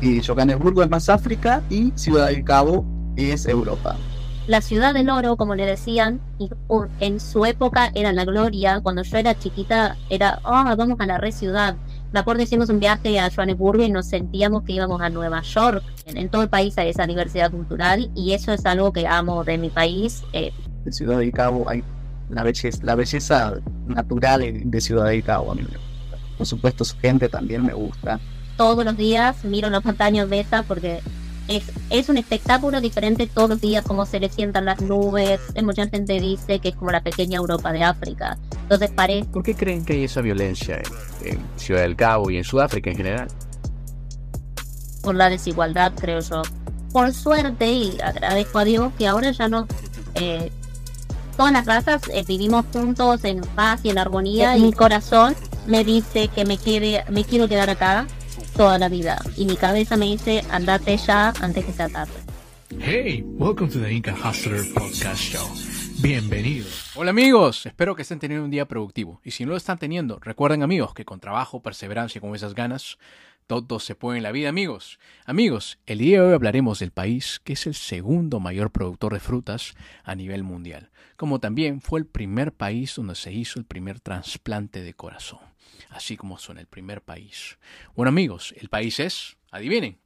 Y Johannesburgo es más África y Ciudad del Cabo es Europa. La ciudad del oro, como le decían, y, uh, en su época era la gloria. Cuando yo era chiquita, era, oh, vamos a la re ciudad. Me acuerdo hicimos un viaje a Johannesburgo y nos sentíamos que íbamos a Nueva York. En, en todo el país hay esa diversidad cultural y eso es algo que amo de mi país. Eh, En Ciudad del Cabo hay la belleza, la belleza natural de de Ciudad del Cabo. A mí me gusta. Por supuesto, su gente también me gusta. Todos los días miro los montañas de esa porque es, es un espectáculo diferente todos los días, cómo se le sientan las nubes. Mucha gente dice que es como la pequeña Europa de África. Entonces parece ¿Por qué creen que hay esa violencia en, en Ciudad del Cabo y en Sudáfrica en general? por la desigualdad, creo yo. Por suerte, y agradezco a Dios que ahora ya no. eh, todas las razas eh, vivimos juntos en paz y en armonía. Y mi corazón me dice que me, quiere, me quiero quedar acá toda la vida. Y mi cabeza me dice, andate ya antes que sea tarde. Hey, welcome to the Inca Hustler Podcast Show. Bienvenidos. Hola amigos, espero que estén teniendo un día productivo. Y si no lo están teniendo, recuerden amigos que con trabajo, perseverancia y con esas ganas, todo se puede en la vida amigos. Amigos, el día de hoy hablaremos del país que es el segundo mayor productor de frutas a nivel mundial, como también fue el primer país donde se hizo el primer trasplante de corazón, así como son el primer país. Bueno amigos, el país es, adivinen,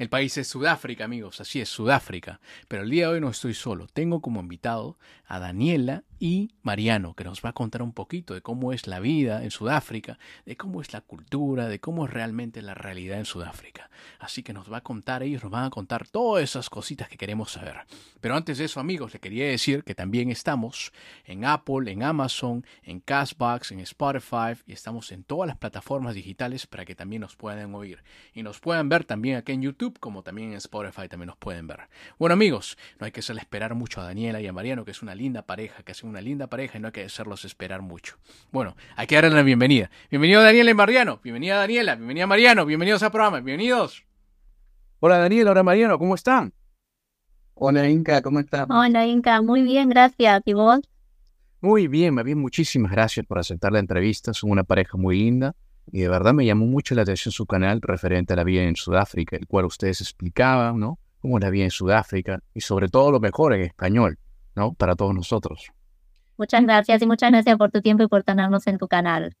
el país es Sudáfrica, amigos, así es, Sudáfrica. Pero el día de hoy no estoy solo. Tengo como invitado a Daniela y Mariano, que nos va a contar un poquito de cómo es la vida en Sudáfrica, de cómo es la cultura, de cómo es realmente la realidad en Sudáfrica. Así que nos va a contar, ellos nos van a contar todas esas cositas que queremos saber. Pero antes de eso, amigos, le quería decir que también estamos en Apple, en Amazon, en Castbox, en Spotify y estamos en todas las plataformas digitales para que también nos puedan oír y nos puedan ver también aquí en YouTube como también en Spotify también nos pueden ver. Bueno amigos, no hay que hacerle esperar mucho a Daniela y a Mariano que es una linda pareja, que hacen una linda pareja y no hay que hacerlos esperar mucho. Bueno, hay que darle la bienvenida. Bienvenido Daniela y Mariano, bienvenida Daniela, bienvenida Mariano, bienvenidos al programa, bienvenidos. Hola Daniel, hola Mariano, ¿cómo están? Hola Inca, ¿cómo estás? Hola Inca, muy bien, gracias. ¿Y vos? Muy bien, más bien muchísimas gracias por aceptar la entrevista. Son una pareja muy linda y de verdad me llamó mucho la atención su canal referente a la vida en Sudáfrica, el cual ustedes explicaban, ¿no? Cómo es la vida en Sudáfrica y sobre todo lo mejor en español, ¿no? Para todos nosotros. Muchas gracias y muchas gracias por tu tiempo y por tenernos en tu canal.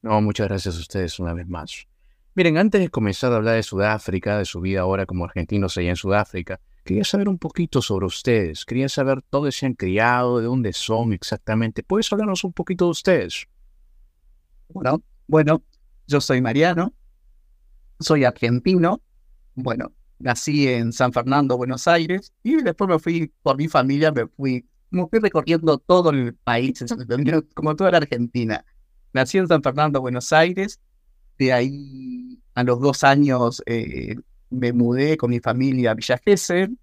No, muchas gracias a ustedes una vez más. Miren, antes de comenzar a hablar de Sudáfrica, de su vida ahora como argentinos allá en Sudáfrica, quería saber un poquito sobre ustedes. Quería saber dónde se han criado, de dónde son exactamente. ¿Puedes hablarnos un poquito de ustedes? Bueno, bueno, yo soy Mariano, soy argentino. Bueno, nací en San Fernando, Buenos Aires, y después me fui, por mi familia, me fui, me fui recorriendo todo el país, como toda la Argentina. Nací en San Fernando, Buenos Aires, de ahí a los dos años eh, me mudé con mi familia a Villa Gesell.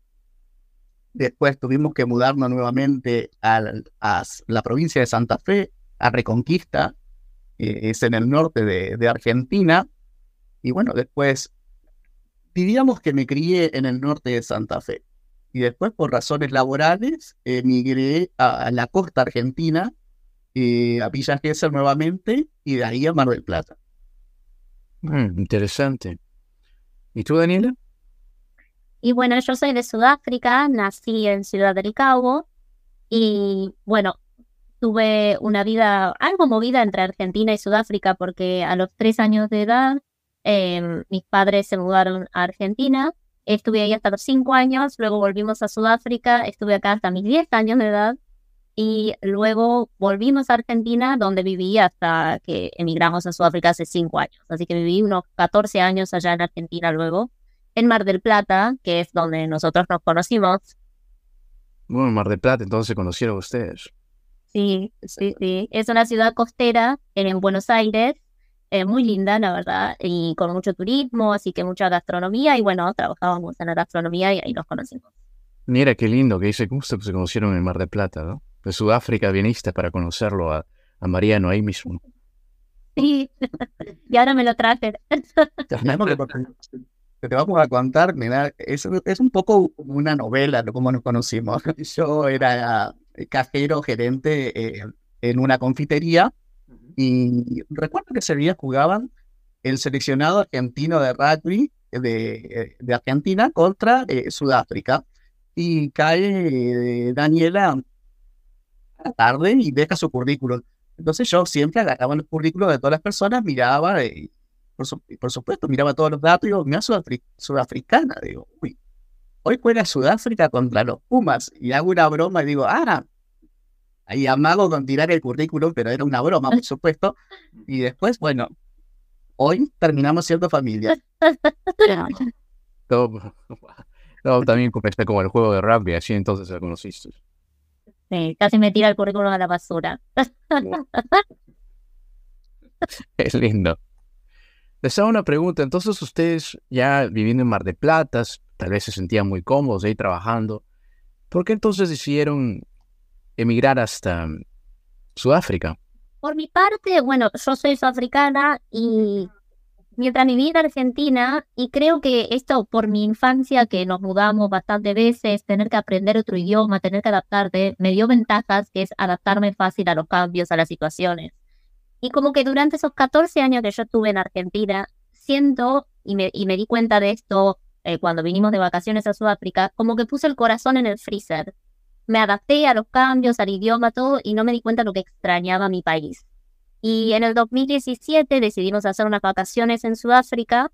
Después tuvimos que mudarnos nuevamente al- a, la provincia de Santa Fe, a Reconquista, eh, es en el norte de, de Argentina. Y bueno, después, diríamos que me crié en el norte de Santa Fe. Y después, por razones laborales, emigré a, a la costa argentina, eh, a Villa Gesell nuevamente, y de ahí a Mar del Plata. Mm, interesante. ¿Y tú, Daniela? Y bueno, yo soy de Sudáfrica, nací en Ciudad del Cabo y bueno, tuve una vida algo movida entre Argentina y Sudáfrica porque a los tres años de edad em, mis padres se mudaron a Argentina, estuve ahí hasta los cinco años, luego volvimos a Sudáfrica, estuve acá hasta mis diez años de edad y luego volvimos a Argentina donde viví hasta que emigramos a Sudáfrica hace cinco años, así que viví unos 14 años allá en Argentina luego en Mar del Plata, que es donde nosotros nos conocimos. Bueno, en Mar del Plata, entonces se conocieron ustedes. Sí, sí, sí. Es una ciudad costera en Buenos Aires, eh, muy linda, la verdad, y con mucho turismo, así que mucha gastronomía. Y bueno, trabajábamos en la gastronomía y ahí nos conocimos. Mira qué lindo que dice justo que se conocieron en Mar del Plata, ¿no? De Sudáfrica viniste para conocerlo a, a Mariano ahí mismo. Sí, y ahora me lo traje. Te vamos a contar, mira, es, es un poco como una novela, ¿no? Cómo nos conocimos. Yo era cajero, gerente eh, en una confitería y recuerdo que ese día jugaban el seleccionado argentino de rugby de, de Argentina contra eh, Sudáfrica. Y cae eh, Daniela a la tarde y deja su currículum. Entonces yo siempre agarraba los currículos de todas las personas, miraba, y por, por supuesto, miraba todos los datos y digo, mira, sudafricana. Digo, uy, hoy juega Sudáfrica contra los Pumas. Y hago una broma y digo, ah, ahí amago con tirar el currículum, pero era una broma, por supuesto. Y después, bueno, hoy terminamos siendo familia. No, también comencé como el juego de rugby, así entonces la conociste. Sí, casi me tira el currículum a la basura. es lindo. Les hago una pregunta. Entonces, ustedes ya viviendo en Mar de Plata, tal vez se sentían muy cómodos ahí trabajando. ¿Por qué entonces decidieron emigrar hasta Sudáfrica? Por mi parte, bueno, yo soy sudafricana y mientras viví en Argentina, y creo que esto por mi infancia, que nos mudamos bastantes veces, tener que aprender otro idioma, tener que adaptarte, me dio ventajas, que es adaptarme fácil a los cambios, a las situaciones. Y como que durante esos 14 años que yo estuve en Argentina, siento, y me, y me di cuenta de esto eh, cuando vinimos de vacaciones a Sudáfrica, como que puse el corazón en el freezer me adapté a los cambios, al idioma, todo, y no me di cuenta de lo que extrañaba mi país. Y en el 2017 decidimos hacer unas vacaciones en Sudáfrica.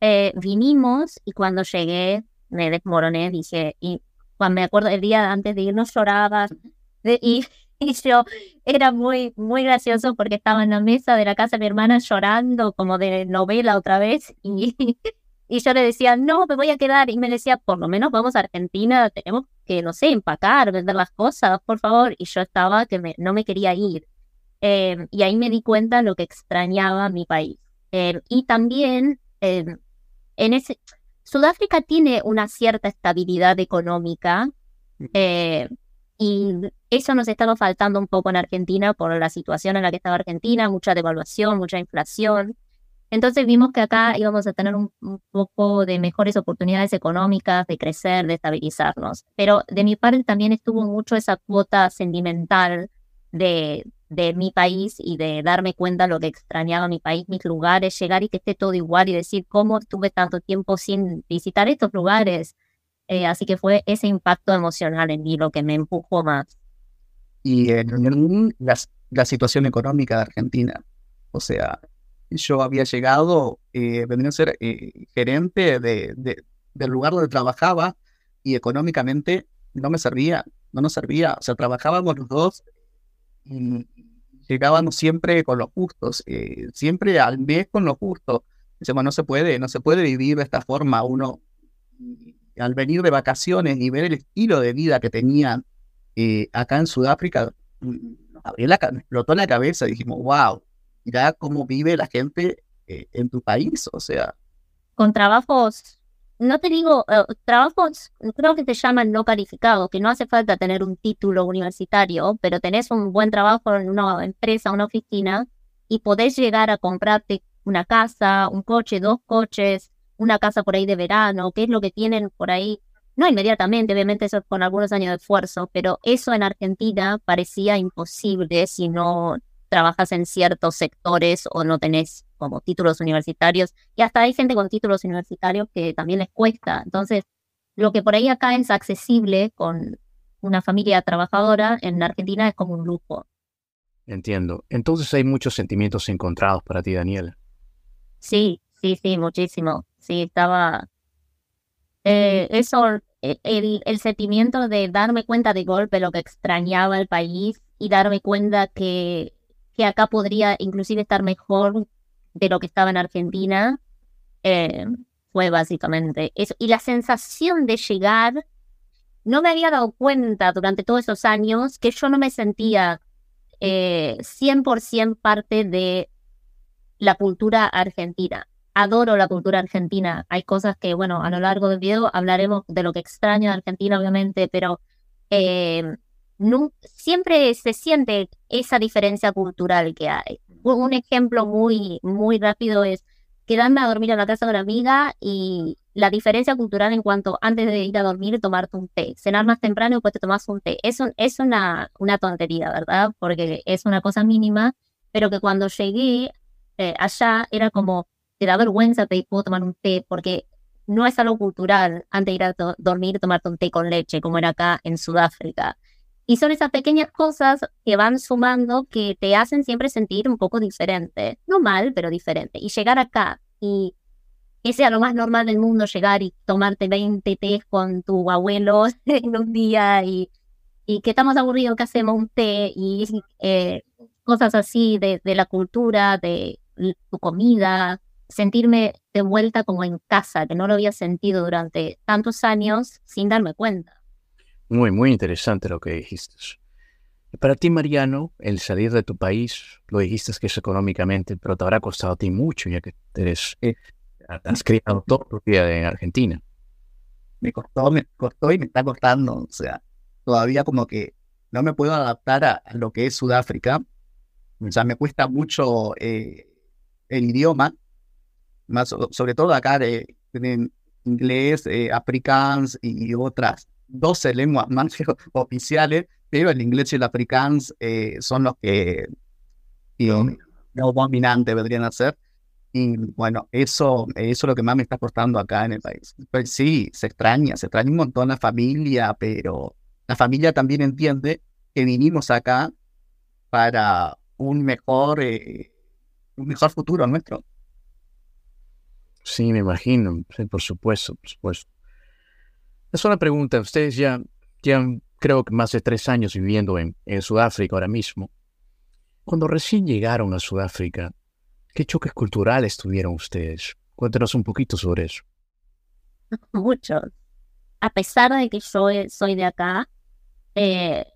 Eh, vinimos y cuando llegué me desmoroné, dije, y cuando me acuerdo el día antes de irnos lloraba. y, y, yo era muy, muy gracioso porque estaba en la mesa de la casa de mi hermana llorando como de novela otra vez. Y, y yo le decía, no, me voy a quedar. Y me decía, por lo menos vamos a Argentina, tenemos que, no sé, empacar, vender las cosas, por favor. Y yo estaba que me, no me quería ir. Em, y ahí me di cuenta lo que extrañaba mi país. Em, y también, em, en ese, Sudáfrica tiene una cierta estabilidad económica. y eso nos estaba faltando un poco en Argentina por la situación en la que estaba Argentina, mucha devaluación, mucha inflación. Entonces vimos que acá íbamos a tener un, poco de mejores oportunidades económicas, de crecer, de estabilizarnos. Pero de mi parte también estuvo mucho esa cuota sentimental de, de mi país y de darme cuenta lo que extrañaba mi país, mis lugares, llegar y que esté todo igual y decir cómo estuve tanto tiempo sin visitar estos lugares. Eh, así que fue ese impacto emocional en mí lo que me empujó más. Y en, la, la situación económica de Argentina, o sea, yo había llegado, eh, vendría a ser eh, gerente de, del lugar donde trabajaba y económicamente no me servía, no nos servía. O sea, trabajábamos los dos y llegábamos siempre con los justos, eh, siempre al mes con los justos. Decimos, no se puede, no se puede vivir de esta forma. Uno, al venir de vacaciones y ver el estilo de vida que tenían eh, acá en Sudáfrica, mm, abrió la, explotó la cabeza y dijimos, wow, mira cómo vive la gente eh, en tu país, o sea. Con trabajos, no te digo, eh, trabajos, creo que te llaman no calificados, que no hace falta tener un título universitario, pero tenés un buen trabajo en una empresa, una oficina, y podés llegar a comprarte una casa, un coche, dos coches, una casa por ahí de verano, qué es lo que tienen por ahí. No inmediatamente, obviamente eso con algunos años de esfuerzo, pero eso en Argentina parecía imposible si no trabajas en ciertos sectores o no tenés como títulos universitarios. Y hasta hay gente con títulos universitarios que también les cuesta. Entonces, lo que por ahí acá es accesible con una familia trabajadora, en Argentina es como un lujo. Entiendo. Entonces hay muchos sentimientos encontrados para ti, Daniel. Sí, sí, sí, muchísimo. Sí, estaba... Eh, eso, e, el, el sentimiento de darme cuenta de golpe lo que extrañaba el país y darme cuenta que que acá podría inclusive estar mejor de lo que estaba en Argentina, eh, fue básicamente eso. Y la sensación de llegar, no me había dado cuenta durante todos esos años que yo no me sentía eh, 100% parte de la cultura argentina. Adoro la cultura argentina. Hay cosas que, bueno, a lo largo del video hablaremos de lo que extraño de Argentina, obviamente, pero eh, siempre se siente esa diferencia cultural que hay. Un ejemplo muy, muy rápido es quedarme a dormir en la casa de una amiga y la diferencia cultural en cuanto antes de ir a dormir tomarte un té, cenar más temprano y después te tomas un té. Es, es una, una tontería, ¿verdad? Porque es una cosa mínima, pero que cuando llegué eh, allá era como, te da vergüenza, te puedo tomar un té, porque no es algo cultural antes de ir a dormir tomarte un té con leche, como era acá en Sudáfrica. Y son esas pequeñas cosas que van sumando que te hacen siempre sentir un poco diferente. No mal, pero diferente. Y llegar acá y que sea lo más normal del mundo llegar y tomarte 20 tés con tu abuelo en un día y, y que estamos aburridos que hacemos un té y eh, cosas así de, de la cultura, de tu comida, sentirme de vuelta como en casa, que no lo había sentido durante tantos años sin darme cuenta. Muy, muy interesante lo que dijiste. Para ti, Mariano, el salir de tu país, lo dijiste que es económicamente, pero te habrá costado a ti mucho, ya que eres, eh, has criado todo tu vida en Argentina. Me costó, me costó y me está costando. O sea, todavía como que no me puedo adaptar a, lo que es Sudáfrica. O sea, me cuesta mucho eh, el idioma, más sobre todo acá de, inglés, eh, afrikaans y otras 12 lenguas más oficiales, pero el inglés y el afrikaans eh, son los que los dominantes vendrían a ser. Y bueno, eso, eso es lo que más me está costando acá en el país. Pues sí, se extraña, se extraña un montón la familia, pero la familia también entiende que vinimos acá para un mejor, eh, un mejor futuro nuestro. Sí, me imagino, por supuesto, por supuesto. Es una pregunta. Ustedes ya llevan, creo que más de tres años viviendo en, Sudáfrica ahora mismo. Cuando recién llegaron a Sudáfrica, ¿qué choques culturales tuvieron ustedes? Cuéntanos un poquito sobre eso. Muchos. A pesar de que yo soy de acá, eh,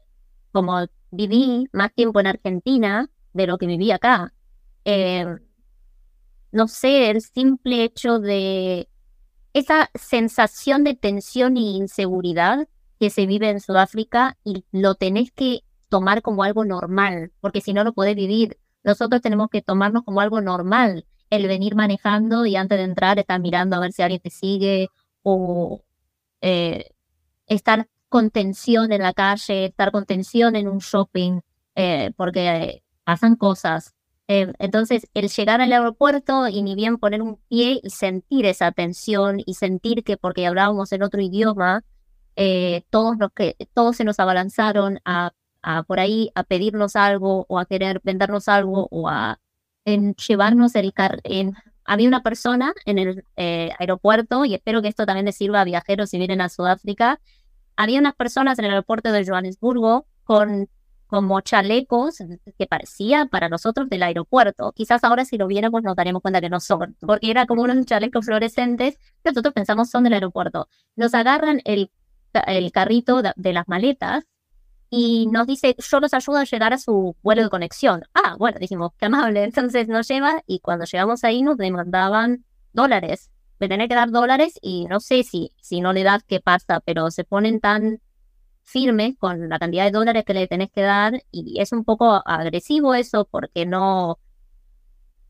como viví más tiempo en Argentina de lo que viví acá, eh, no sé, el simple hecho de esa sensación de tensión y inseguridad que se vive en Sudáfrica y lo tenés que tomar como algo normal, porque si no lo podés vivir. Nosotros tenemos que tomarnos como algo normal, el venir manejando y antes de entrar estar mirando a ver si alguien te sigue o eh, estar con tensión en la calle, estar con tensión en un shopping, eh, porque pasan cosas. Eh, entonces, el llegar al aeropuerto y ni bien poner un pie y sentir esa tensión y sentir que porque hablábamos en otro idioma, eh, todos, los que, todos se nos abalanzaron a, a, por ahí a pedirnos algo o a querer vendernos algo o a llevarnos el car había una persona en el eh, aeropuerto y espero que esto también les sirva a viajeros si vienen a Sudáfrica. Había unas personas en el aeropuerto de Johannesburgo con como chalecos que parecía para nosotros del aeropuerto. Quizás ahora si lo viéramos nos daremos cuenta que no son, porque era como unos chalecos fluorescentes nosotros pensamos son del aeropuerto. Nos agarran el, el carrito de, las maletas y nos dice, yo los ayudo a llegar a su vuelo de conexión. Ah, bueno, dijimos, qué amable. Entonces nos lleva y cuando llegamos ahí nos demandaban dólares. Me tener que dar dólares y no sé si, si no le das qué pasa, pero se ponen tan firme con la cantidad de dólares que le tenés que dar y es un poco agresivo eso porque no,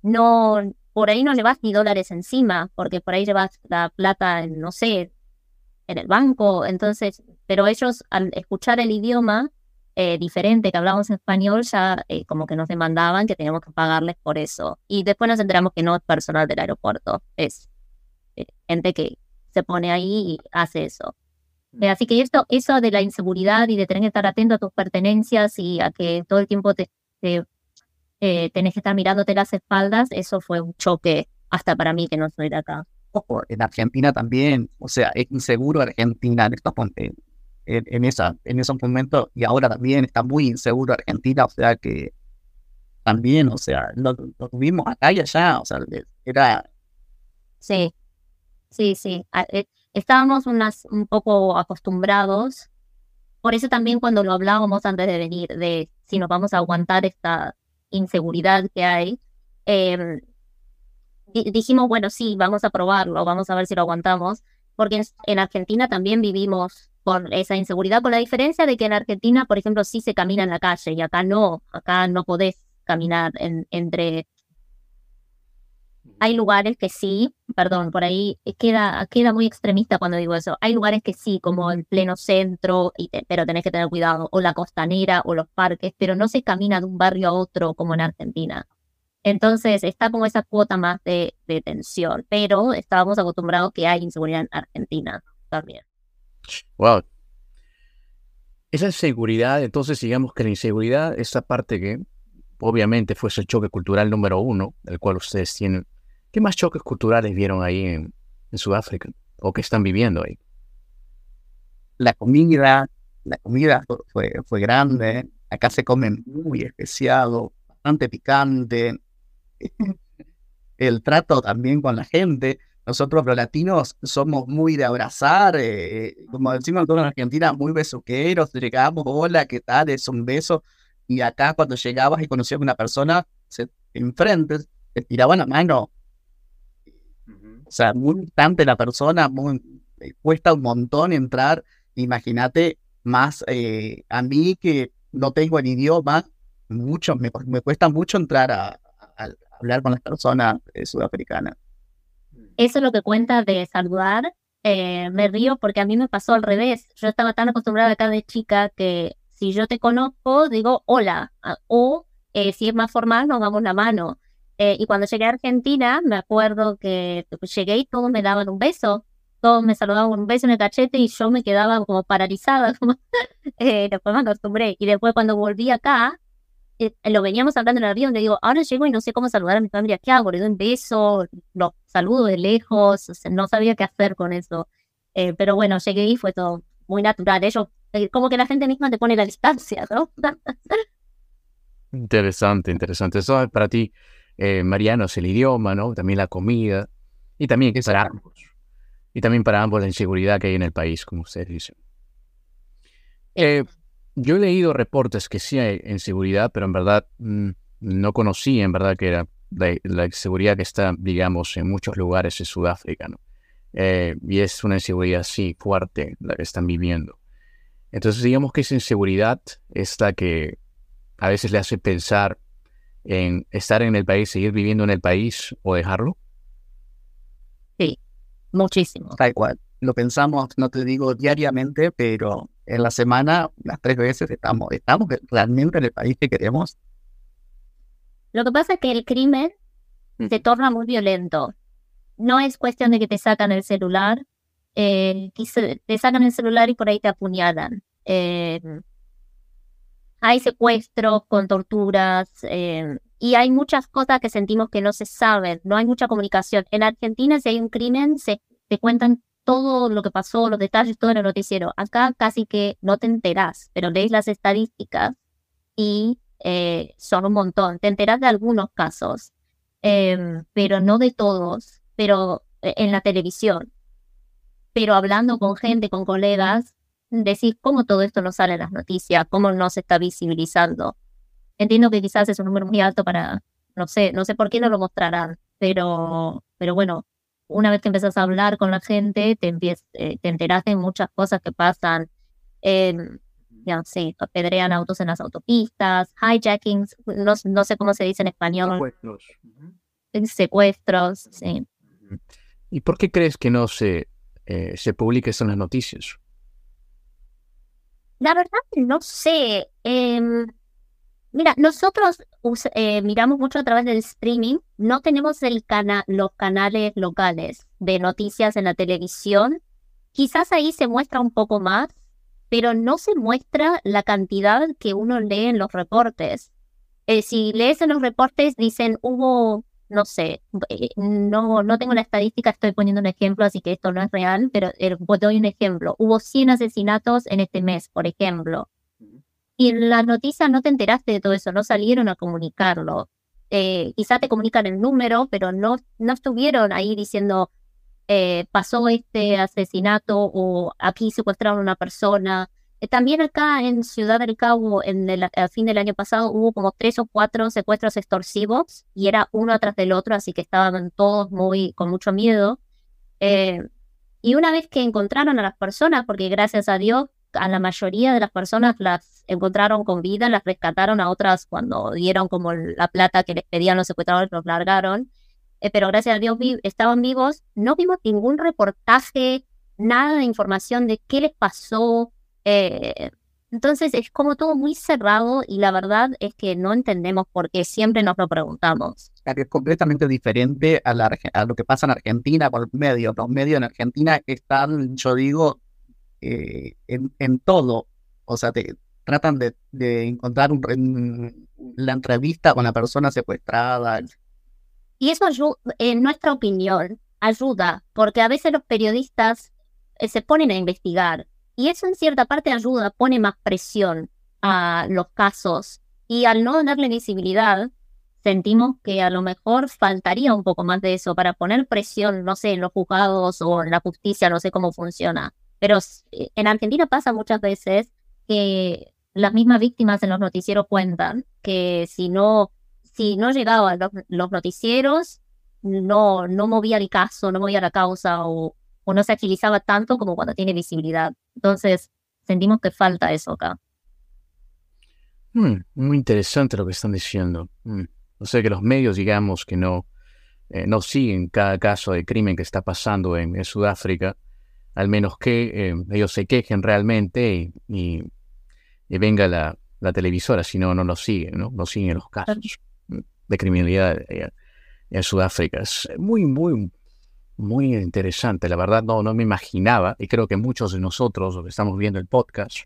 no, por ahí no le vas ni dólares encima, porque por ahí llevas la plata, no sé, en el banco, entonces, pero ellos al escuchar el idioma eh, diferente que hablábamos español, ya eh, como que nos demandaban que teníamos que pagarles por eso. Y después nos enteramos que no es personal del aeropuerto, es eh, gente que se pone ahí y hace eso. Así que esto, eso de la inseguridad y de tener que estar atento a tus pertenencias y a que todo el tiempo te, eh, tenés que estar mirándote las espaldas, eso fue un choque hasta para mí que no soy de acá. Ojo, en Argentina también, o sea, es inseguro Argentina en estos en, en, esa, en esos momentos y ahora también está muy inseguro Argentina, o sea que también, o sea, lo, lo tuvimos acá y allá, o sea, era... Sí, sí, sí. Eh, estábamos un poco acostumbrados. Por eso también cuando lo hablábamos antes de venir, de si nos vamos a aguantar esta inseguridad que hay, em, dijimos, bueno, sí, vamos a probarlo, vamos a ver si lo aguantamos, porque en, Argentina también vivimos con esa inseguridad, con la diferencia de que en Argentina, por ejemplo, sí se camina en la calle y acá no, acá no podés caminar en, entre hay lugares que sí, perdón, por ahí queda, queda muy extremista cuando digo eso. Hay lugares que sí, como el pleno centro, pero tenés que tener cuidado, o la costanera o los parques, pero no se camina de un barrio a otro como en Argentina. Entonces está como esa cuota más de, tensión, pero estábamos acostumbrados que hay inseguridad en Argentina también. Wow. Esa inseguridad, entonces digamos que la inseguridad, esa parte que obviamente fue ese choque cultural número uno, el cual ustedes tienen. ¿Qué más choques culturales vieron ahí en, en Sudáfrica o que están viviendo ahí? La comida, la comida fue, fue grande. Acá se come muy especiado, bastante picante. El trato también con la gente. Nosotros los latinos somos muy de abrazar, eh, como decimos nosotros en Argentina, muy besuqueros, llegamos, hola, ¿qué tal? Es un beso. Y acá cuando llegabas y conocías a una persona, se, enfrente, te tiraban la mano. O sea, muy distante la persona, muy, eh, cuesta un montón entrar. Imagínate más eh, a mí que no tengo el idioma, mucho, me, me cuesta mucho entrar a, hablar con las personas eh, sudafricanas. Eso es lo que cuenta de saludar. Eh, me río porque a mí me pasó al revés. Yo estaba tan acostumbrada acá de chica que si yo te conozco, digo hola. O si es más formal, nos damos la mano. Eh, y cuando llegué a Argentina, me acuerdo que llegué y todos me daban un beso. Todos me saludaban con un beso en el cachete y yo me quedaba como paralizada. Como, eh, después me acostumbré. Y después cuando volví acá, eh, lo veníamos hablando en el avión, le digo, ahora llego y no sé cómo saludar a mi familia, ¿qué hago? Le doy un beso, los saludo de lejos, o sea, no sabía qué hacer con eso. Eh, pero bueno, llegué y fue todo muy natural. Ellos, eh, como que la gente misma te pone la distancia, ¿no? Interesante, interesante. Eso es para ti, eh, Mariano, es el idioma, ¿no? También la comida. Y también para ambos. Y también para ambos la inseguridad que hay en el país, como ustedes dicen. Eh, yo he leído reportes que sí hay inseguridad, pero en verdad mm, no conocí en verdad que era la, la inseguridad que está, digamos, en muchos lugares en Sudáfrica, ¿no? Eh, y es una inseguridad, sí, fuerte la que están viviendo. Entonces, digamos que esa inseguridad es la que a veces le hace pensar en estar en el país, seguir viviendo en el país o dejarlo. Muchísimo. Tal cual. Lo pensamos, no te digo diariamente, pero en la semana, las tres veces estamos, estamos realmente en el país que queremos. Lo que pasa es que el crimen se torna muy violento. No es cuestión de que te sacan el celular, eh, te sacan el celular y por ahí te apuñalan. Eh, hay secuestros con torturas eh, y hay muchas cosas que sentimos que no se saben, no hay mucha comunicación. En Argentina, si hay un crimen, se te cuentan todo lo que pasó, los detalles, todo en el noticiero. Acá casi que no te enterás, pero lees las estadísticas y eh, son un montón. Te enterás de algunos casos, em, pero no de todos, pero eh, en la televisión. Pero hablando con gente, con colegas, decís cómo todo esto no sale en las noticias, cómo no se está visibilizando. Entiendo que quizás es un número muy alto para, no sé, no sé por qué no lo mostrarán, pero, pero bueno, una vez que empiezas a hablar con la gente, te, empiez- eh, te enteras de muchas cosas que pasan. em, ya, sí, apedrean autos en las autopistas, hijackings, no, no sé cómo se dice en español, secuestros, sí. ¿Y por qué crees que no se, eh, se publica eso en las noticias? La verdad no sé. em, mira, nosotros eh, miramos mucho a través del streaming. No tenemos los canales locales de noticias en la televisión. Quizás ahí se muestra un poco más, pero no se muestra la cantidad que uno lee en los reportes. Eh, si lees en los reportes, dicen hubo, no sé, eh, no, no tengo la estadística, estoy poniendo un ejemplo, así que esto no es real, pero eh, doy un ejemplo. Hubo 100 asesinatos en este mes, por ejemplo. Y en la noticia no te enteraste de todo eso, no salieron a comunicarlo. Eh, quizá te comunican el número, pero no, no estuvieron ahí diciendo eh, pasó este asesinato o aquí secuestraron a una persona. Eh, también acá en Ciudad del Cabo, en el, fin del año pasado, hubo como tres o cuatro secuestros extorsivos y era uno atrás del otro, así que estaban todos muy con mucho miedo. Eh, y una vez que encontraron a las personas, porque gracias a Dios a la mayoría de las personas las encontraron con vida, las rescataron a otras cuando dieron como la plata que les pedían los secuestradores, los largaron. Eh, pero gracias a Dios vi- estaban vivos. No vimos ningún reportaje, nada de información de qué les pasó. Eh, entonces es como todo muy cerrado y la verdad es que no entendemos por qué siempre nos lo preguntamos. es completamente diferente a, la, a lo que pasa en Argentina por medios. Los medios en Argentina están, yo digo, eh, en, en, todo. O sea, te tratan de, de encontrar un, la entrevista con la persona secuestrada. Y eso, en nuestra opinión, ayuda, porque a veces los periodistas eh, se ponen a investigar y eso en cierta parte ayuda, pone más presión a los casos y al no darle visibilidad, sentimos que a lo mejor faltaría un poco más de eso para poner presión, no sé, en los juzgados o en la justicia, no sé cómo funciona. Pero eh, en Argentina pasa muchas veces que las mismas víctimas en los noticieros cuentan que si no, si no llegaban los, los noticieros, no, no movía el caso, no movía la causa o, o no se agilizaba tanto como cuando tiene visibilidad. Entonces, sentimos que falta eso acá. Hmm, muy interesante lo que están diciendo. Hmm. O sea que los medios, digamos, que no, eh, no siguen cada caso de crimen que está pasando en, Sudáfrica, al menos que eh, ellos se quejen realmente y, y, venga la, la, televisora, si no, no lo siguen, ¿no? No siguen los casos de criminalidad eh, en Sudáfrica. Es muy, muy, muy interesante. La verdad, no, no me imaginaba, y creo que muchos de nosotros, los que estamos viendo el podcast,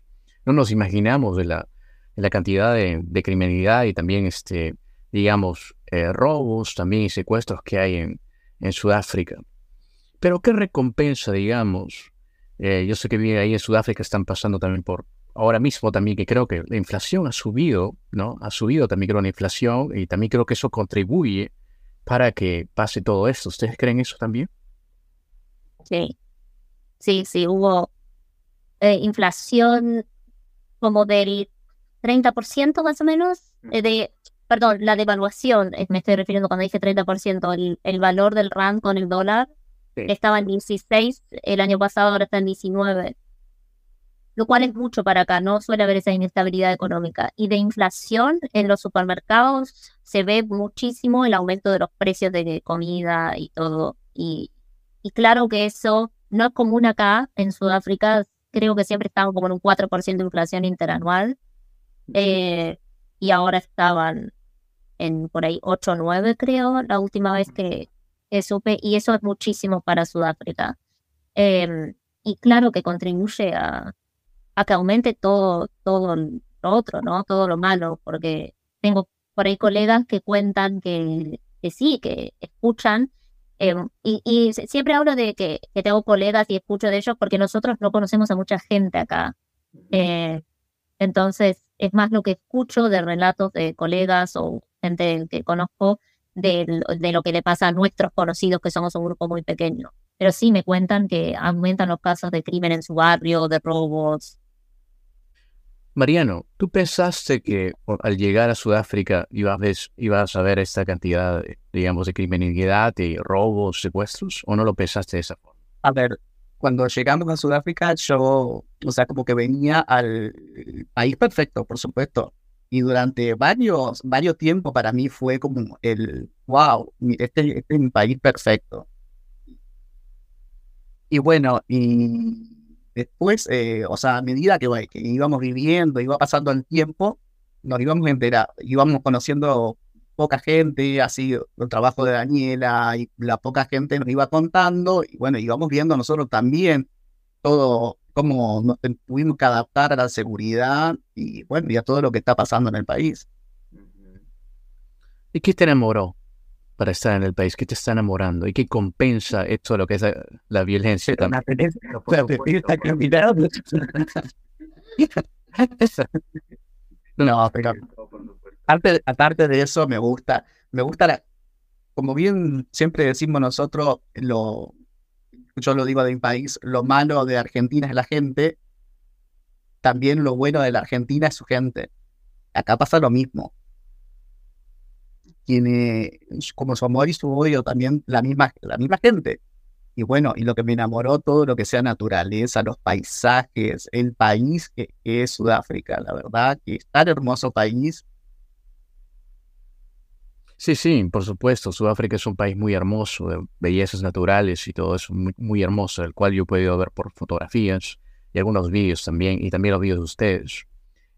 no nos imaginamos de la, la cantidad de, criminalidad y también, este, digamos, eh, robos también y secuestros que hay en, en Sudáfrica. Pero qué recompensa, digamos. Eh, yo sé que ahí en Sudáfrica están pasando también por, ahora mismo también que creo que la inflación ha subido, ¿no? Ha subido también creo la inflación y también creo que eso contribuye para que pase todo esto. ¿Ustedes creen eso también? Sí, sí, sí, hubo eh, inflación como del 30% más o menos, eh, de, perdón, la devaluación, eh, me estoy refiriendo cuando dije 30%, el, el valor del RAND con el dólar estaba en 16 el año pasado, ahora está en 19 lo cual es mucho para acá, no suele haber esa inestabilidad económica. Y de inflación en los supermercados se ve muchísimo el aumento de los precios de comida y todo. Y y claro que eso no es común acá en Sudáfrica, creo que siempre estaban como en un 4% de inflación interanual. Eh, y ahora estaban en por ahí 8 o 9, creo, la última vez que, supe, y eso es muchísimo para Sudáfrica. Em, y claro que contribuye a, a que aumente todo, todo lo otro, ¿no? Todo lo malo, porque tengo por ahí colegas que cuentan que, que sí, que escuchan Em, y, siempre hablo de que, tengo colegas y escucho de ellos porque nosotros no conocemos a mucha gente acá. Eh, entonces, es más lo que escucho de relatos de colegas o gente que conozco de, de, lo que le pasa a nuestros conocidos, que somos un grupo muy pequeño. Pero sí me cuentan que aumentan los casos de crimen en su barrio, de robos, Mariano, ¿tú pensaste que al llegar a Sudáfrica ibas, a ver esta cantidad, digamos, de criminalidad, de robos, secuestros, o no lo pensaste de esa forma? A ver, cuando llegamos a Sudáfrica, yo, o sea, como que venía al país perfecto, por supuesto. Y durante varios, varios tiempos para mí fue como el, wow, este, este es mi país perfecto. Y bueno, y Después, eh, o sea, a medida que, que, íbamos viviendo, iba pasando el tiempo, nos íbamos enterando, íbamos conociendo poca gente, así el trabajo de Daniela y la poca gente nos iba contando, y bueno, íbamos viendo nosotros también todo, cómo nos tuvimos que adaptar a la seguridad y bueno, y a todo lo que está pasando en el país. ¿Y qué te enamoró? Para estar en el país? ¿Qué te está enamorando? ¿Y qué compensa esto lo que es la, violencia también? No, pero aparte, aparte de eso me gusta, me gusta la, como bien siempre decimos nosotros, lo, yo lo digo de mi país, lo malo de Argentina es la gente, también lo bueno de la Argentina es su gente. Acá pasa lo mismo tiene como su amor y su odio también la misma, la misma gente. Y bueno, y lo que me enamoró, todo lo que sea naturaleza, los paisajes, el país que, es Sudáfrica, la verdad, que es tan hermoso país. Sí, sí, por supuesto, Sudáfrica es un país muy hermoso, de bellezas naturales y todo eso muy, muy hermoso, el cual yo he podido ver por fotografías y algunos vídeos también, y también los vídeos de ustedes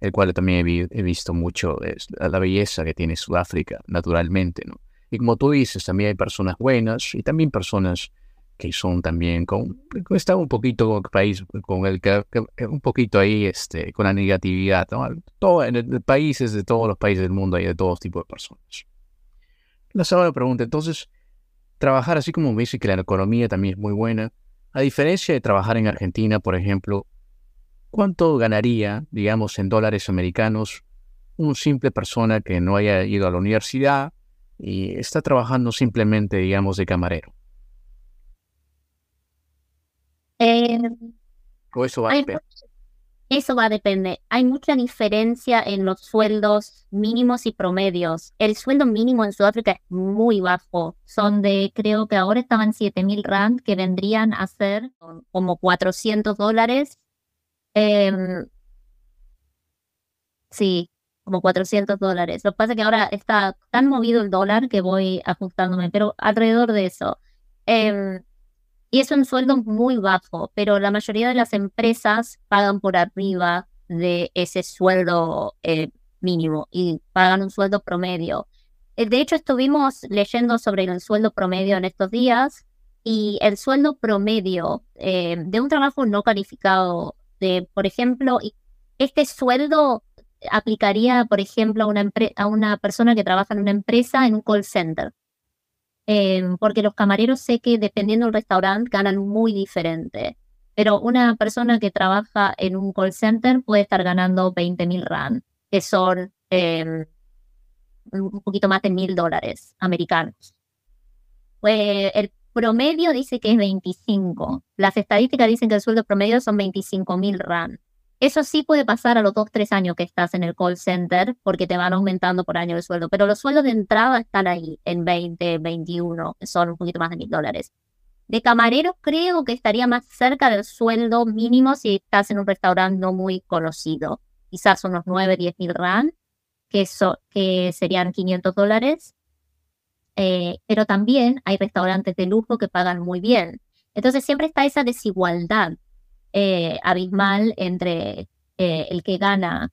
el cual también he, visto mucho, es la belleza que tiene Sudáfrica naturalmente, ¿no? Y como tú dices, también hay personas buenas y también personas que son también con, está un poquito con el país, con el que, un poquito ahí, este, con la negatividad, ¿no? Todo, en el, países de todos los países del mundo hay de todos tipos de personas. La segunda pregunta, entonces, trabajar así como me dice que la economía también es muy buena, a diferencia de trabajar en Argentina, por ejemplo, ¿cuánto ganaría, digamos, en dólares americanos un simple persona que no haya ido a la universidad y está trabajando simplemente, digamos, de camarero? Eh, ¿O eso va a depender? eso va a depender. Hay mucha diferencia en los sueldos mínimos y promedios. El sueldo mínimo en Sudáfrica es muy bajo. Son de, creo que ahora estaban 7.000 rand, que vendrían a ser como 400 dólares. Em, sí, como 400 dólares. Lo que pasa es que ahora está tan movido el dólar que voy ajustándome, pero alrededor de eso. Em, y es un sueldo muy bajo, pero la mayoría de las empresas pagan por arriba de ese sueldo eh, mínimo y pagan un sueldo promedio. Eh, De hecho, estuvimos leyendo sobre el sueldo promedio en estos días y el sueldo promedio eh, de un trabajo no calificado, por ejemplo, este sueldo aplicaría, por ejemplo, a una, a una persona que trabaja en una empresa en un call center. Em, porque los camareros sé que dependiendo del restaurante ganan muy diferente. Pero una persona que trabaja en un call center puede estar ganando 20 mil rand, que son em, un poquito más de mil dólares americanos. Pues el promedio dice que es 25. Las estadísticas dicen que el sueldo promedio son 25 mil rand. Eso sí puede pasar a los 2, 3 años que estás en el call center porque te van aumentando por año el sueldo, pero los sueldos de entrada están ahí en 20, 21, que son un poquito más de mil dólares. De camarero creo que estaría más cerca del sueldo mínimo si estás en un restaurante no muy conocido, quizás unos 9, 10 mil rand, que, so- que serían 500 dólares. Eh, pero también hay restaurantes de lujo que pagan muy bien. Entonces siempre está esa desigualdad eh, abismal entre eh, el que gana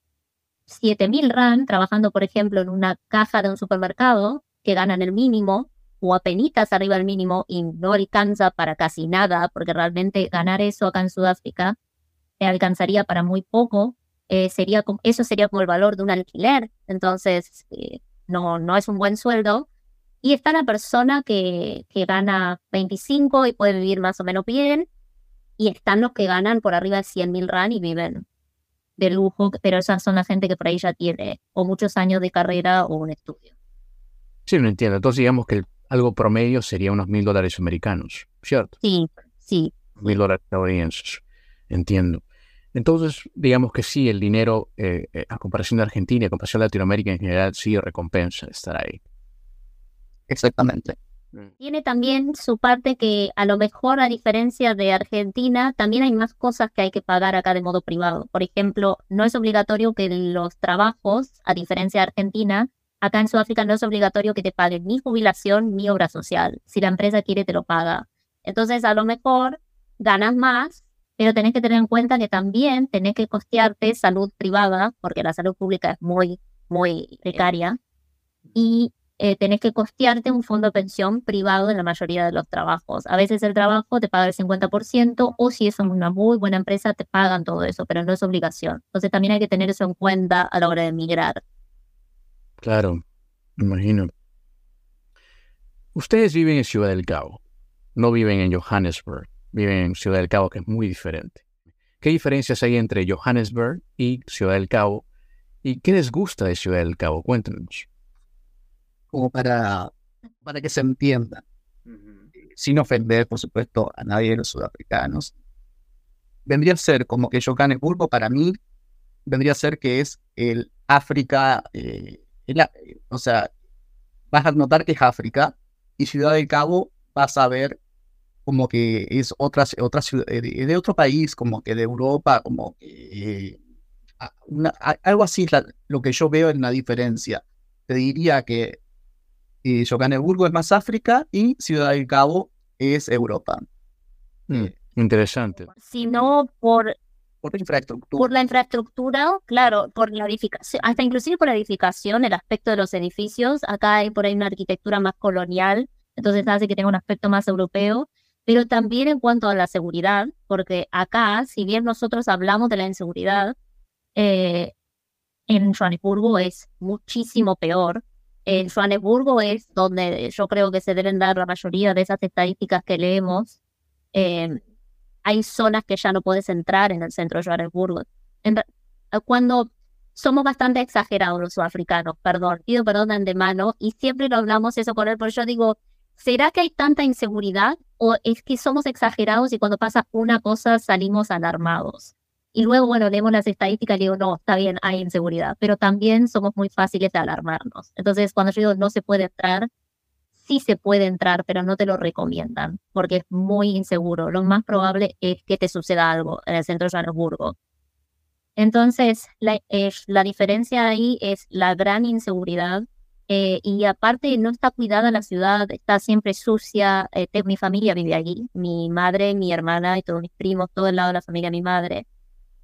7000 rand trabajando, por ejemplo, en una caja de un supermercado, que ganan el mínimo o apenitas arriba del mínimo y no alcanza para casi nada, porque realmente ganar eso acá en Sudáfrica alcanzaría para muy poco. eh, sería como- eso sería como el valor de un alquiler. Entonces, eh, no, no es un buen sueldo. Y está la persona que, que gana 25 y puede vivir más o menos bien. Y están los que ganan por arriba de 100 mil rand y viven de lujo, pero esas son la gente que por ahí ya tiene o muchos años de carrera o un estudio. Sí, no entiendo. Entonces digamos que el- algo promedio sería unos mil dólares americanos, ¿cierto? Sí, sí. Mil dólares estadounidenses. Entiendo. Entonces, digamos que sí, el dinero, eh, eh, a comparación de Argentina, a comparación de Latinoamérica en general, sí recompensa estar ahí. Exactamente. Tiene también su parte que a lo mejor a diferencia de Argentina, también hay más cosas que hay que pagar acá de modo privado. Por ejemplo, no es obligatorio que los trabajos, a diferencia de Argentina, acá en Sudáfrica no es obligatorio que te paguen ni jubilación ni obra social. Si la empresa quiere, te lo paga. Entonces, a lo mejor ganas más, pero tenés que tener en cuenta que también tenés que costearte salud privada, porque la salud pública es muy, muy precaria. Y eh, tenés que costearte un fondo de pensión privado en la mayoría de los trabajos. A veces el trabajo te paga el 50% o si es una muy buena empresa te pagan todo eso, pero no es obligación. Entonces también hay que tener eso en cuenta a la hora de emigrar. Claro, me imagino. Ustedes viven en Ciudad del Cabo, no viven en Johannesburg, viven en Ciudad del Cabo, que es muy diferente. ¿Qué diferencias hay entre Johannesburg y Ciudad del Cabo? ¿Y qué les gusta de Ciudad del Cabo? Cuéntenos. Como para, para que se entienda, sin ofender, por supuesto, a nadie de los sudafricanos. Vendría a ser como que Johannesburgo para mí vendría a ser que es el África, eh, el o sea, vas a notar que es África y Ciudad del Cabo vas a ver como que es otra, otra ciudad, eh, de, de otro país, como que de Europa, como que eh, una- algo así es la- lo que yo veo en la diferencia. Te diría que eh, Johannesburgo es más África y Ciudad del Cabo es Europa. Mm, interesante. Sino por por la infraestructura. Por la infraestructura, claro, por la edificación, hasta inclusive por la edificación, el aspecto de los edificios. Acá hay por ahí una arquitectura más colonial, entonces hace que tenga un aspecto más europeo, pero también en cuanto a la seguridad, porque acá, si bien nosotros hablamos de la inseguridad, eh, en Johannesburgo es muchísimo peor. En Johannesburgo es donde yo creo que se deben dar la mayoría de esas estadísticas que leemos. Eh, hay zonas que ya no puedes entrar en el centro de Johannesburgo. cuando somos bastante exagerados los sudafricanos, perdón, pido perdón de antemano, y siempre lo hablamos eso con él, pero yo digo, ¿será que hay tanta inseguridad o es que somos exagerados y cuando pasa una cosa salimos alarmados? Y luego, bueno, leemos las estadísticas y digo, no, está bien, hay inseguridad, pero también somos muy fáciles de alarmarnos. Entonces, cuando yo digo no se puede entrar, sí se puede entrar, pero no te lo recomiendan porque es muy inseguro. Lo más probable es que te suceda algo en el centro de Johannesburgo. Entonces, la, la diferencia ahí es la gran inseguridad eh, y aparte no está cuidada la ciudad, está siempre sucia. Eh, mi familia vive allí, mi madre, mi hermana y todos mis primos, todo el lado de la familia de mi madre.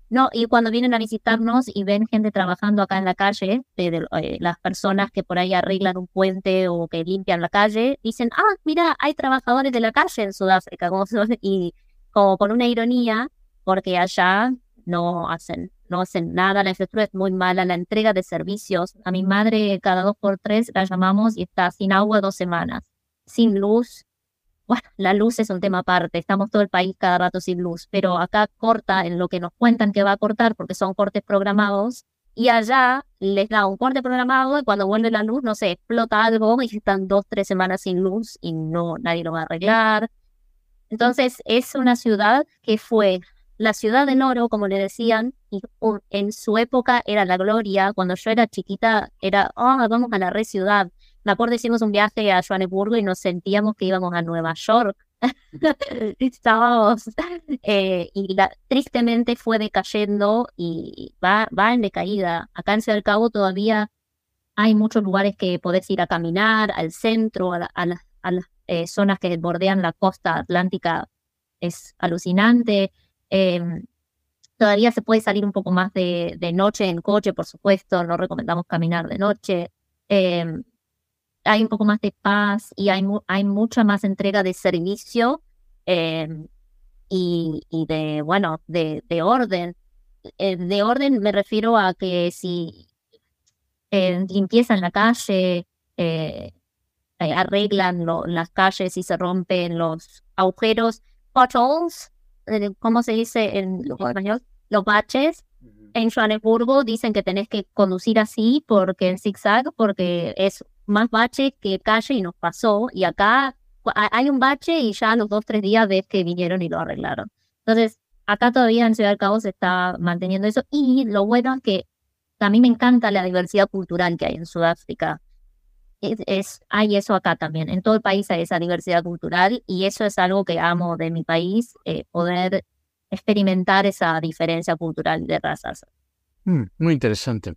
No, y cuando vienen a visitarnos y ven gente trabajando acá en la calle, eh, las personas que por ahí arreglan un puente o que limpian la calle, dicen, ah, mira, hay trabajadores de la calle en Sudáfrica, como, y como con una ironía, porque allá no hacen, no hacen nada, la infraestructura es muy mala, la entrega de servicios. A mi madre cada dos por tres la llamamos y está sin agua dos semanas, sin luz, bueno, la luz es un tema aparte, estamos todo el país cada rato sin luz, pero acá corta en lo que nos cuentan que va a cortar porque son cortes programados y allá les da un corte programado y cuando vuelve la luz, no sé, explota algo y están dos, tres semanas sin luz y no, nadie lo va a arreglar. Entonces es una ciudad que fue la ciudad del oro, como le decían, y en su época era la gloria. Cuando yo era chiquita era, oh, vamos a la re ciudad. Me acuerdo, hicimos un viaje a Johannesburgo y nos sentíamos que íbamos a Nueva York. Estábamos, eh, y tristemente fue decayendo y va, va en decaída. Acá en Ciudad del Cabo todavía hay muchos lugares que podés ir a caminar, al centro, a, las eh, zonas que bordean la costa atlántica. Es alucinante. Em, todavía se puede salir un poco más de, de, noche en coche, por supuesto. No recomendamos caminar de noche. Hay un poco más de paz y hay, hay mucha más entrega de servicio em, y, y, de, bueno, de, de orden. Eh, de orden me refiero a que si eh, limpiezan la calle, eh, arreglan las calles y se rompen los agujeros, potholes, ¿cómo se dice en español? Los baches. En Johannesburgo dicen que tenés que conducir así porque en zigzag, porque es más bache que calle y nos pasó. Y acá hay un bache y ya los dos, tres días ves que vinieron y lo arreglaron. Entonces, acá todavía en Ciudad del Cabo se está manteniendo eso. Y lo bueno es que también me encanta la diversidad cultural que hay en Sudáfrica. Es, hay eso acá también. En todo el país hay esa diversidad cultural y eso es algo que amo de mi país, eh, poder experimentar esa diferencia cultural de razas. Mm, muy interesante.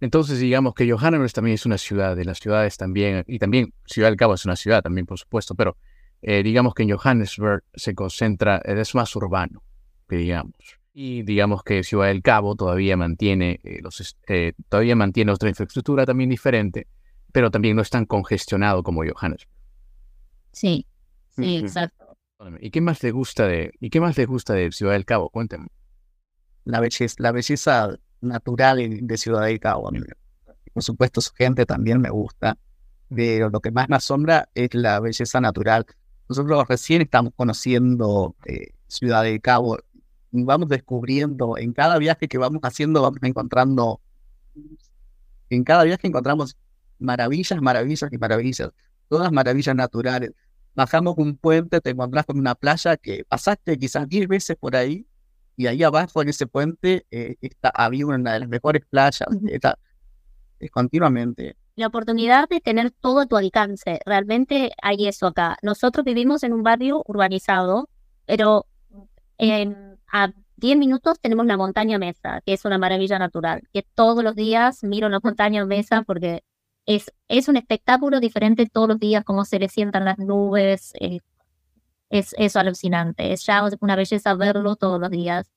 Entonces, digamos que Johannesburg también es una ciudad, de las ciudades también, y también Ciudad del Cabo es una ciudad también, por supuesto, pero eh, digamos que en Johannesburg se concentra, es más urbano, que digamos. Y digamos que Ciudad del Cabo todavía mantiene, eh, los, eh, todavía mantiene otra infraestructura también diferente, pero también no es tan congestionado como Johannesburg. Sí, sí, exacto. ¿Y qué más le gusta de, y qué más le gusta de Ciudad del Cabo? Cuénteme. La belleza, la belleza natural de Ciudad del Cabo. Por supuesto, su gente también me gusta, pero lo que más me asombra es la belleza natural. Nosotros recién estamos conociendo eh, Ciudad del Cabo, vamos descubriendo, en cada viaje que vamos haciendo, vamos encontrando, en cada viaje encontramos maravillas, maravillas y maravillas, todas maravillas naturales. Bajamos un puente, te encontrás con una playa que pasaste quizás 10 veces por ahí y ahí abajo en ese puente eh, está, había una de las mejores playas, está, es continuamente. La oportunidad de tener todo a tu alcance, realmente hay eso acá. Nosotros vivimos en un barrio urbanizado, pero en, a 10 minutos tenemos la montaña Mesa, que es una maravilla natural, que todos los días miro la montaña Mesa porque es, es un espectáculo diferente todos los días, cómo se le sientan las nubes, eh, es, es alucinante. Es ya una belleza verlo todos los días.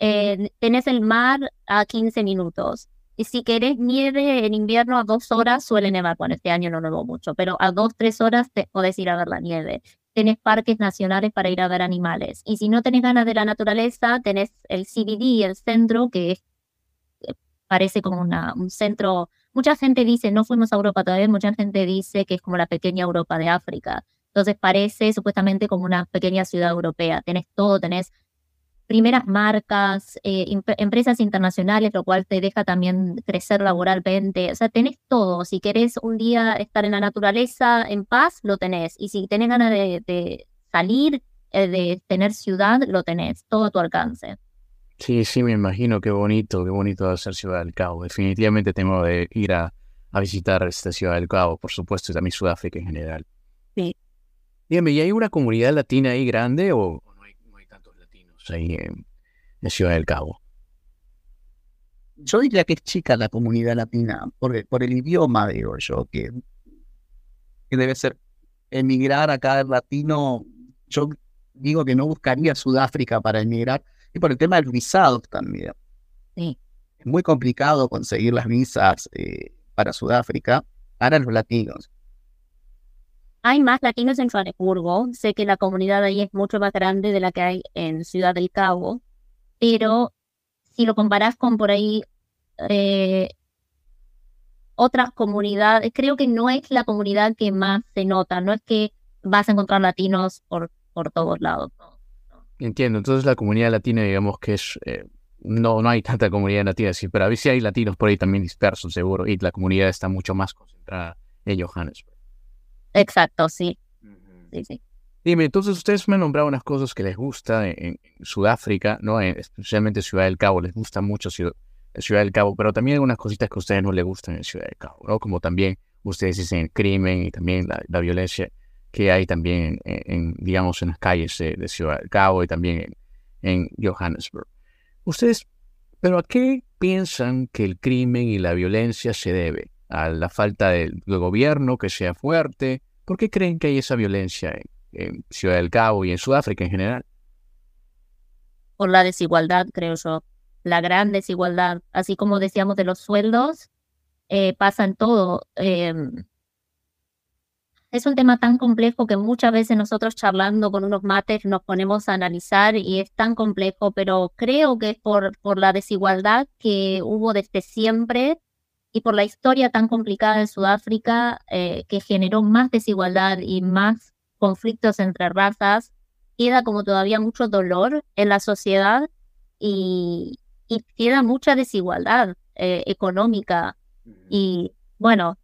eh, tenés el mar a 15 minutos. Y si querés nieve en invierno a dos horas, suele nevar. Bueno, este año no nevó mucho, pero a dos, tres horas te podés ir a ver la nieve. Tenés parques nacionales para ir a ver animales. Y si no tenés ganas de la naturaleza, tenés el CBD, el centro, que es, eh, parece como una, un centro. Mucha gente dice, no fuimos a Europa todavía, mucha gente dice que es como la pequeña Europa de África. Entonces parece supuestamente como una pequeña ciudad europea. Tenés todo, tenés primeras marcas, eh, empresas internacionales, lo cual te deja también crecer laboralmente. O sea, tenés todo. Si querés un día estar en la naturaleza, en paz, lo tenés. Y si tenés ganas de, salir, eh, de tener ciudad, lo tenés. Todo a tu alcance. Sí, sí, me imagino qué bonito, qué bonito va a Ciudad del Cabo. Definitivamente tengo de ir a, a visitar esta Ciudad del Cabo, por supuesto, y también Sudáfrica en general. Dígame, ¿y hay una comunidad latina ahí grande o, ahí en, Ciudad del Cabo? Yo diría que es chica la comunidad latina, por, por el idioma, digo yo, que, que debe ser emigrar acá el latino. Yo digo que no buscaría Sudáfrica para emigrar, y por el tema del visado también. Sí. Es muy complicado conseguir las visas eh, para Sudáfrica para los latinos. Hay más latinos en Johannesburgo. Sé que la comunidad ahí es mucho más grande de la que hay en Ciudad del Cabo, pero si lo comparas con por ahí eh, otras comunidades, creo que no es la comunidad que más se nota. No es que vas a encontrar latinos por, por todos lados. Entiendo. Entonces la comunidad latina, digamos que es... Eh, no, no hay tanta comunidad latina, sí, pero a veces hay latinos por ahí también dispersos, seguro, y la comunidad está mucho más concentrada en Johannesburg. Exacto, sí. Sí, sí. Dime, entonces ustedes me han nombrado unas cosas que les gusta en, Sudáfrica, ¿no? especialmente Ciudad del Cabo, les gusta mucho Ciudad, del Cabo, pero también algunas cositas que a ustedes no les gustan en Ciudad del Cabo, ¿no? Como también ustedes dicen el crimen y también la, violencia que hay también en, digamos, en las calles de, Ciudad del Cabo y también en, Johannesburg. Ustedes, ¿pero a qué piensan que el crimen y la violencia se debe? A la falta de, gobierno que sea fuerte. ¿Por qué creen que hay esa violencia en, Ciudad del Cabo y en Sudáfrica en general? Por la desigualdad, creo yo. La gran desigualdad. Así como decíamos de los sueldos, eh, pasa en todo. Em, es un tema tan complejo que muchas veces nosotros charlando con unos mates nos ponemos a analizar y es tan complejo, pero creo que es por, por la desigualdad que hubo desde siempre y por la historia tan complicada de Sudáfrica eh, que generó más desigualdad y más conflictos entre razas, queda como todavía mucho dolor en la sociedad y, queda mucha desigualdad eh, económica. Y bueno,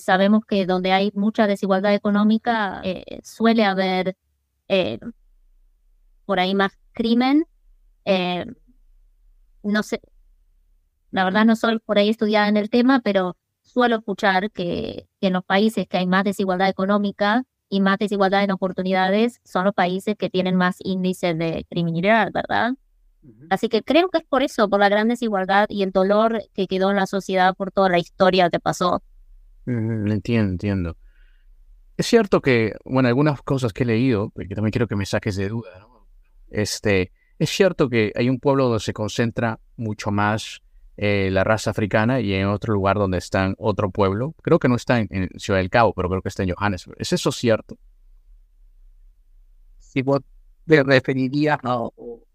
sabemos que donde hay mucha desigualdad económica eh, suele haber por ahí más crimen. no sé, la verdad no soy por ahí estudiada en el tema, pero suelo escuchar que, en los países que hay más desigualdad económica y más desigualdad en oportunidades son los países que tienen más índices de criminalidad, ¿verdad? Así que creo que es por eso, por la gran desigualdad y el dolor que quedó en la sociedad por toda la historia que pasó. entiendo, entiendo. Es cierto que, bueno, algunas cosas que he leído, que también quiero que me saques de duda, ¿no? Este, es cierto que hay un pueblo donde se concentra mucho más eh, la raza africana y en otro lugar donde está otro pueblo. Creo que no está en, Ciudad del Cabo, pero creo que está en Johannesburg. ¿Es eso cierto? Si vos te referirías a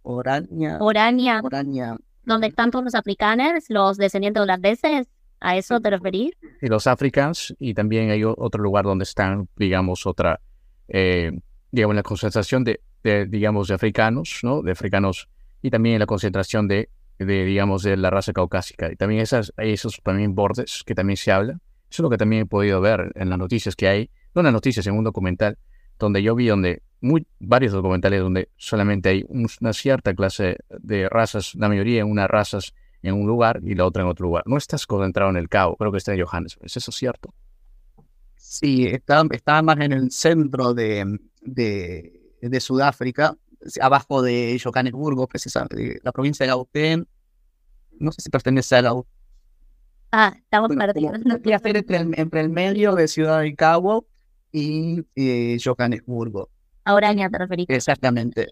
Orania. Orania. Donde están todos los africanos, los descendientes holandeses. ¿A eso te referís? Y los africanos, y también hay otro lugar donde están, digamos, otra, eh, digamos, la concentración de, de, digamos, de africanos, ¿no? De africanos, y también la concentración de de, digamos, de la raza caucásica. Y también esas, hay esos también bordes que también se habla. Eso es lo que también he podido ver en las noticias que hay, no en las noticias, en un documental, donde yo vi donde, muy, varios documentales donde solamente hay una cierta clase de razas, la mayoría en unas razas en un lugar y la otra en otro lugar. No estás concentrado en el Cabo, creo que está en Johannesburg. ¿Es eso cierto? Sí, está, está más en el centro de, de Sudáfrica, abajo de Johannesburgo, precisamente, la provincia de Gauteng. No sé si pertenece a la Ah, estamos perdidos. entre, entre, el medio de Ciudad del Cabo y eh, Johannesburgo. A Orania te referís. Exactamente.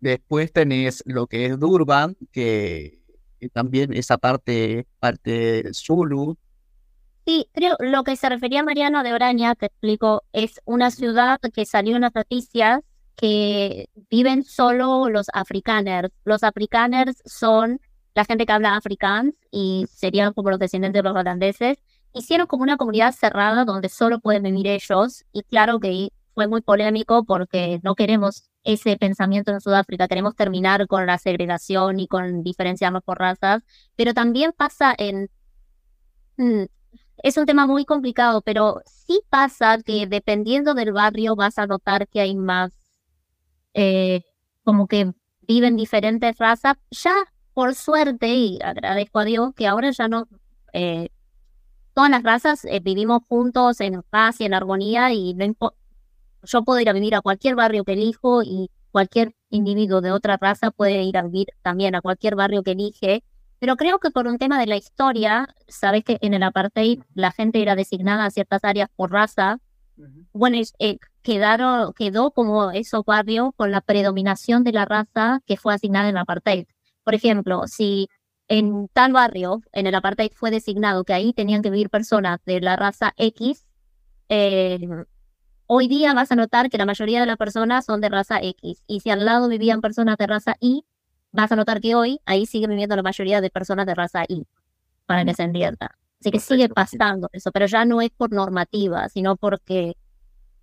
Después tenés lo que es Durban, que, que también esa parte, parte Zulu. Sí, creo lo que se refería Mariano de Oraña, te explico, es una ciudad que salió en las noticias que viven solo los afrikaners. Los afrikaners son la gente que habla afrikaans y serían como los descendientes de los holandeses. Hicieron como una comunidad cerrada donde solo pueden vivir ellos y claro que fue muy polémico porque no queremos ese pensamiento en Sudáfrica, queremos terminar con la segregación y con diferenciarnos por razas, pero también pasa en... mm, Es un tema muy complicado, pero sí pasa que dependiendo del barrio vas a notar que hay más, eh, como que viven diferentes razas. Ya, por suerte, y agradezco a Dios, que ahora ya no... eh, todas las razas eh, vivimos juntos en paz y en armonía y no yo puedo ir a vivir a cualquier barrio que elijo y cualquier individuo de otra raza puede ir a vivir también a cualquier barrio que elige. Pero creo que por un tema de la historia, sabes que en el apartheid la gente era designada a ciertas áreas por raza. Bueno, eh, quedaron, quedó como esos barrios con la predominación de la raza que fue asignada en el apartheid. Por ejemplo, si en tal barrio, en el apartheid fue designado que ahí tenían que vivir personas de la raza X, eh, hoy día vas a notar que la mayoría de las personas son de raza X. Y si al lado vivían personas de raza Y, vas a notar que hoy ahí sigue viviendo la mayoría de personas de raza Y, para que se entienda. Así que sigue pasando eso, pero ya no es por normativa, sino porque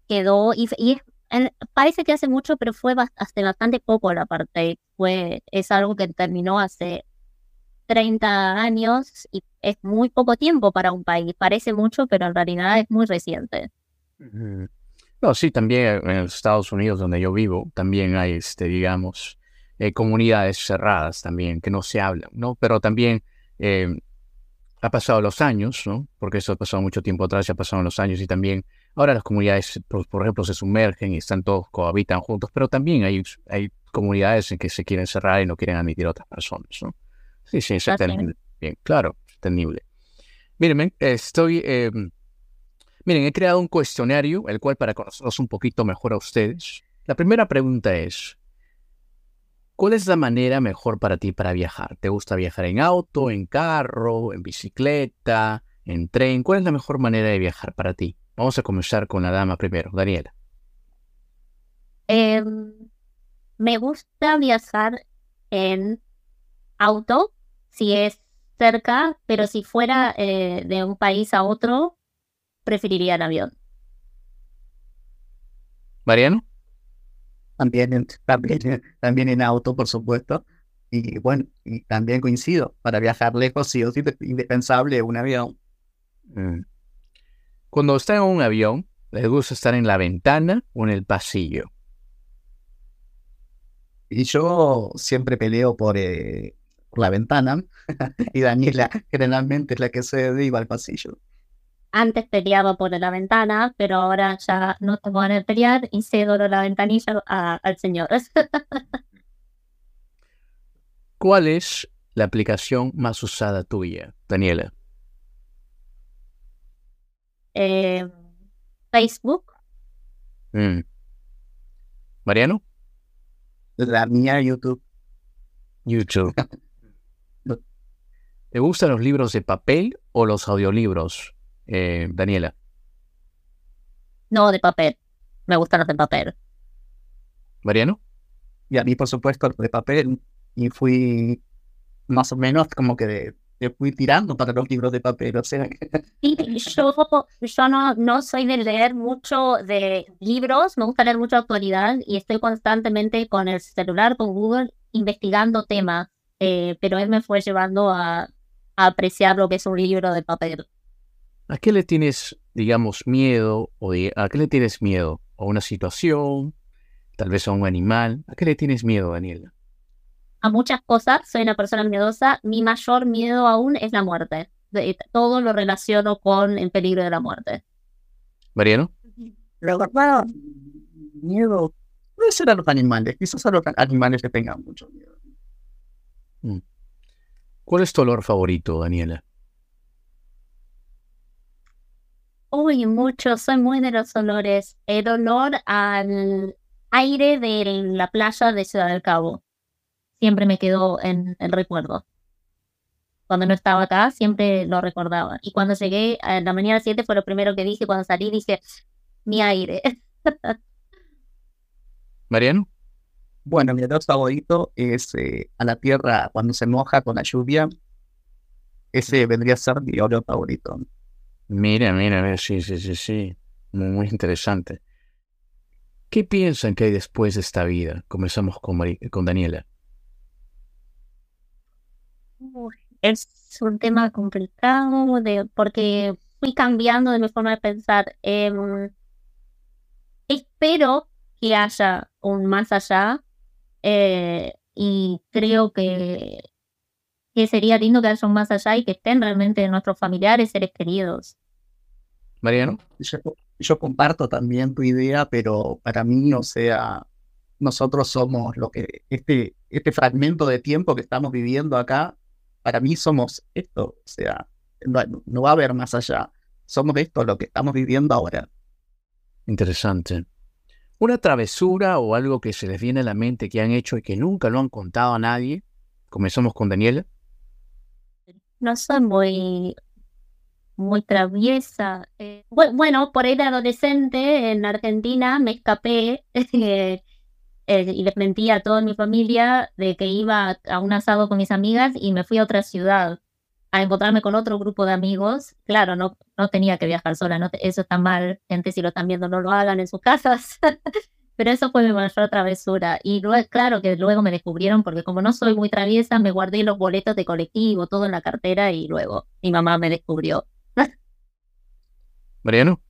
quedó, y, y es- en- parece que hace mucho, pero fue hace bastante poco el apartheid. Fue, es algo que terminó hace 30 años y es muy poco tiempo para un país. Parece mucho, pero en realidad es muy reciente. No, sí, también en los Estados Unidos, donde yo vivo, también hay, este, digamos, eh, comunidades cerradas también que no se hablan, ¿no? Pero también eh, ha pasado los años, ¿no? Porque eso ha pasado mucho tiempo atrás, ya pasaron los años y también ahora las comunidades, por, por ejemplo, se sumergen y están todos cohabitan juntos, pero también hay, hay comunidades en que se quieren cerrar y no quieren admitir a otras personas, ¿no? Sí, sí, entendible. Bien, claro, entendible. Miren, estoy... eh, Miren, he creado un cuestionario, el cual para conocerlos un poquito mejor a ustedes. La primera pregunta es, ¿cuál es la manera mejor para ti para viajar? ¿Te gusta viajar en auto, en carro, en bicicleta, en tren? ¿Cuál es la mejor manera de viajar para ti? Vamos a comenzar con la dama primero, Daniela. Em, me gusta viajar en auto, si es cerca, pero si fuera eh, de un país a otro, preferiría el avión. Mariano. También en, también, también en auto, por supuesto. Y bueno, y también coincido, para viajar lejos sí es indispensable un avión. Mm. Cuando está en un avión, ¿les gusta estar en la ventana o en el pasillo? Y yo siempre peleo por, eh, por la ventana y Daniela generalmente es la que se iba al pasillo. Antes peleaba por la ventana, pero ahora ya no tengo ganas de pelear y cedo la ventanilla a- al señor. ¿Cuál es la aplicación más usada tuya, Daniela? Em, Facebook, Mm. Mariano. La mía YouTube. YouTube. ¿Te gustan los libros de papel o los audiolibros, eh, Daniela? no de papel. Me gustan los de papel. Mariano. Y a mí, por supuesto, de papel. Y fui más o menos como que de, de fui tirando para los libros de papel. O sea, Sí, yo, yo no, no soy de leer mucho de libros, me gusta leer mucho actualidad y estoy constantemente con el celular, con Google, investigando temas, eh, pero él me fue llevando a, a apreciar lo que es un libro de papel. ¿A qué le tienes, digamos, miedo? O ¿A qué le tienes miedo? ¿A una situación? ¿Tal vez a un animal? ¿A qué le tienes miedo, Daniela? A muchas cosas, soy una persona miedosa, mi mayor miedo aún es la muerte. De- todo lo relaciono con el peligro de la muerte. Mariano. la verdad, miedo. Puede ser a los animales. Quizás a los animales que tengan mucho miedo. ¿Cuál es tu olor favorito, Daniela? Uy, mucho, soy muy de los olores. El olor al, aire de la playa de Ciudad del Cabo. Siempre me quedó en el recuerdo. Cuando no estaba acá, siempre lo recordaba. Y cuando llegué a la mañana 7 fue lo primero que dije. Cuando salí dije, mi aire. Mariano. Bueno, mi olor favorito es eh, a la tierra cuando se moja con la lluvia. Ese vendría a ser mi olor favorito. Mira, mira, mira, sí, sí, sí, sí. Muy, interesante. ¿Qué piensan que hay después de esta vida? Comenzamos con, con Daniela. Es un tema complicado de, porque fui cambiando de mi forma de pensar. Em, espero que haya un más allá eh, y creo que, que sería lindo que haya un más allá y que estén realmente nuestros familiares, seres queridos. Mariano. Yo, comparto también tu idea, pero para mí, o sea, nosotros somos lo que, este, este fragmento de tiempo que estamos viviendo acá, para mí somos esto, o sea, no, va a haber más allá, somos esto, lo que estamos viviendo ahora. Interesante. Una travesura o algo que se les viene a la mente que han hecho y que nunca lo han contado a nadie. Comenzamos con Daniela. No soy muy muy traviesa. Eh, bueno, por ahí de adolescente en Argentina me escapé eh, eh, y les mentí a toda mi familia de que iba a un asado con mis amigas y me fui a otra ciudad a encontrarme con otro grupo de amigos. Claro, no, no tenía que viajar sola, no eso está mal, gente, si lo están viendo no lo hagan en sus casas. Pero eso fue mi mayor travesura. Y luego, claro que luego me descubrieron porque como no soy muy traviesa, me guardé los boletos de colectivo, todo en la cartera y luego mi mamá me descubrió. Mariano.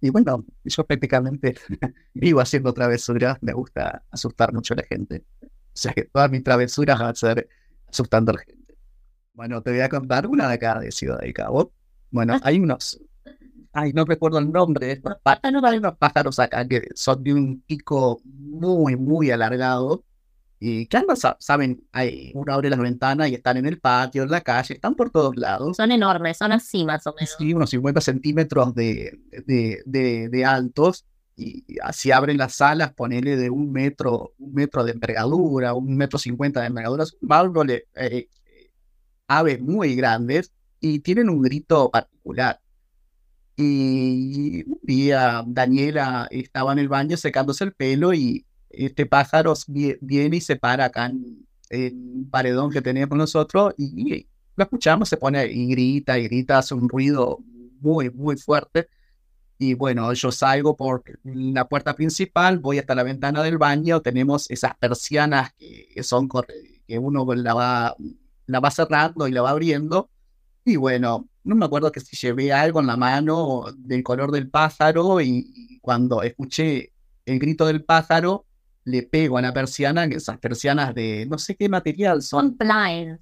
Y bueno, yo prácticamente vivo haciendo travesuras, me gusta asustar mucho a la gente. O sea que todas mis travesuras van a ser asustando a la gente. Bueno, te voy a contar una de acá de Ciudad de Cabo. Bueno, hay unos, ay, no recuerdo el nombre de estos pájaros, hay unos pájaros acá que son de un pico muy, muy alargado y claro, saben, hay, uno abre las ventanas y están en el patio, en la calle, están por todos lados. Son enormes, son así más o menos. Sí, unos 50 centímetros de, de, de, altos. Y así abren las alas, ponele de un metro, un metro de envergadura, un metro cincuenta de envergadura. Son eh, aves muy grandes y tienen un grito particular. Y un día Daniela estaba en el baño secándose el pelo y este pájaro viene y se para acá en, un paredón que teníamos nosotros y, lo escuchamos, se pone y grita y grita, hace un ruido muy, muy fuerte. Y bueno, yo salgo por la puerta principal, voy hasta la ventana del baño, tenemos esas persianas que son que uno la va, la va cerrando y la va abriendo. Y bueno, no me acuerdo que si llevé algo en la mano del color del pájaro y cuando escuché el grito del pájaro, le pego a la persiana, que esas persianas de no sé qué material son. Son blinds.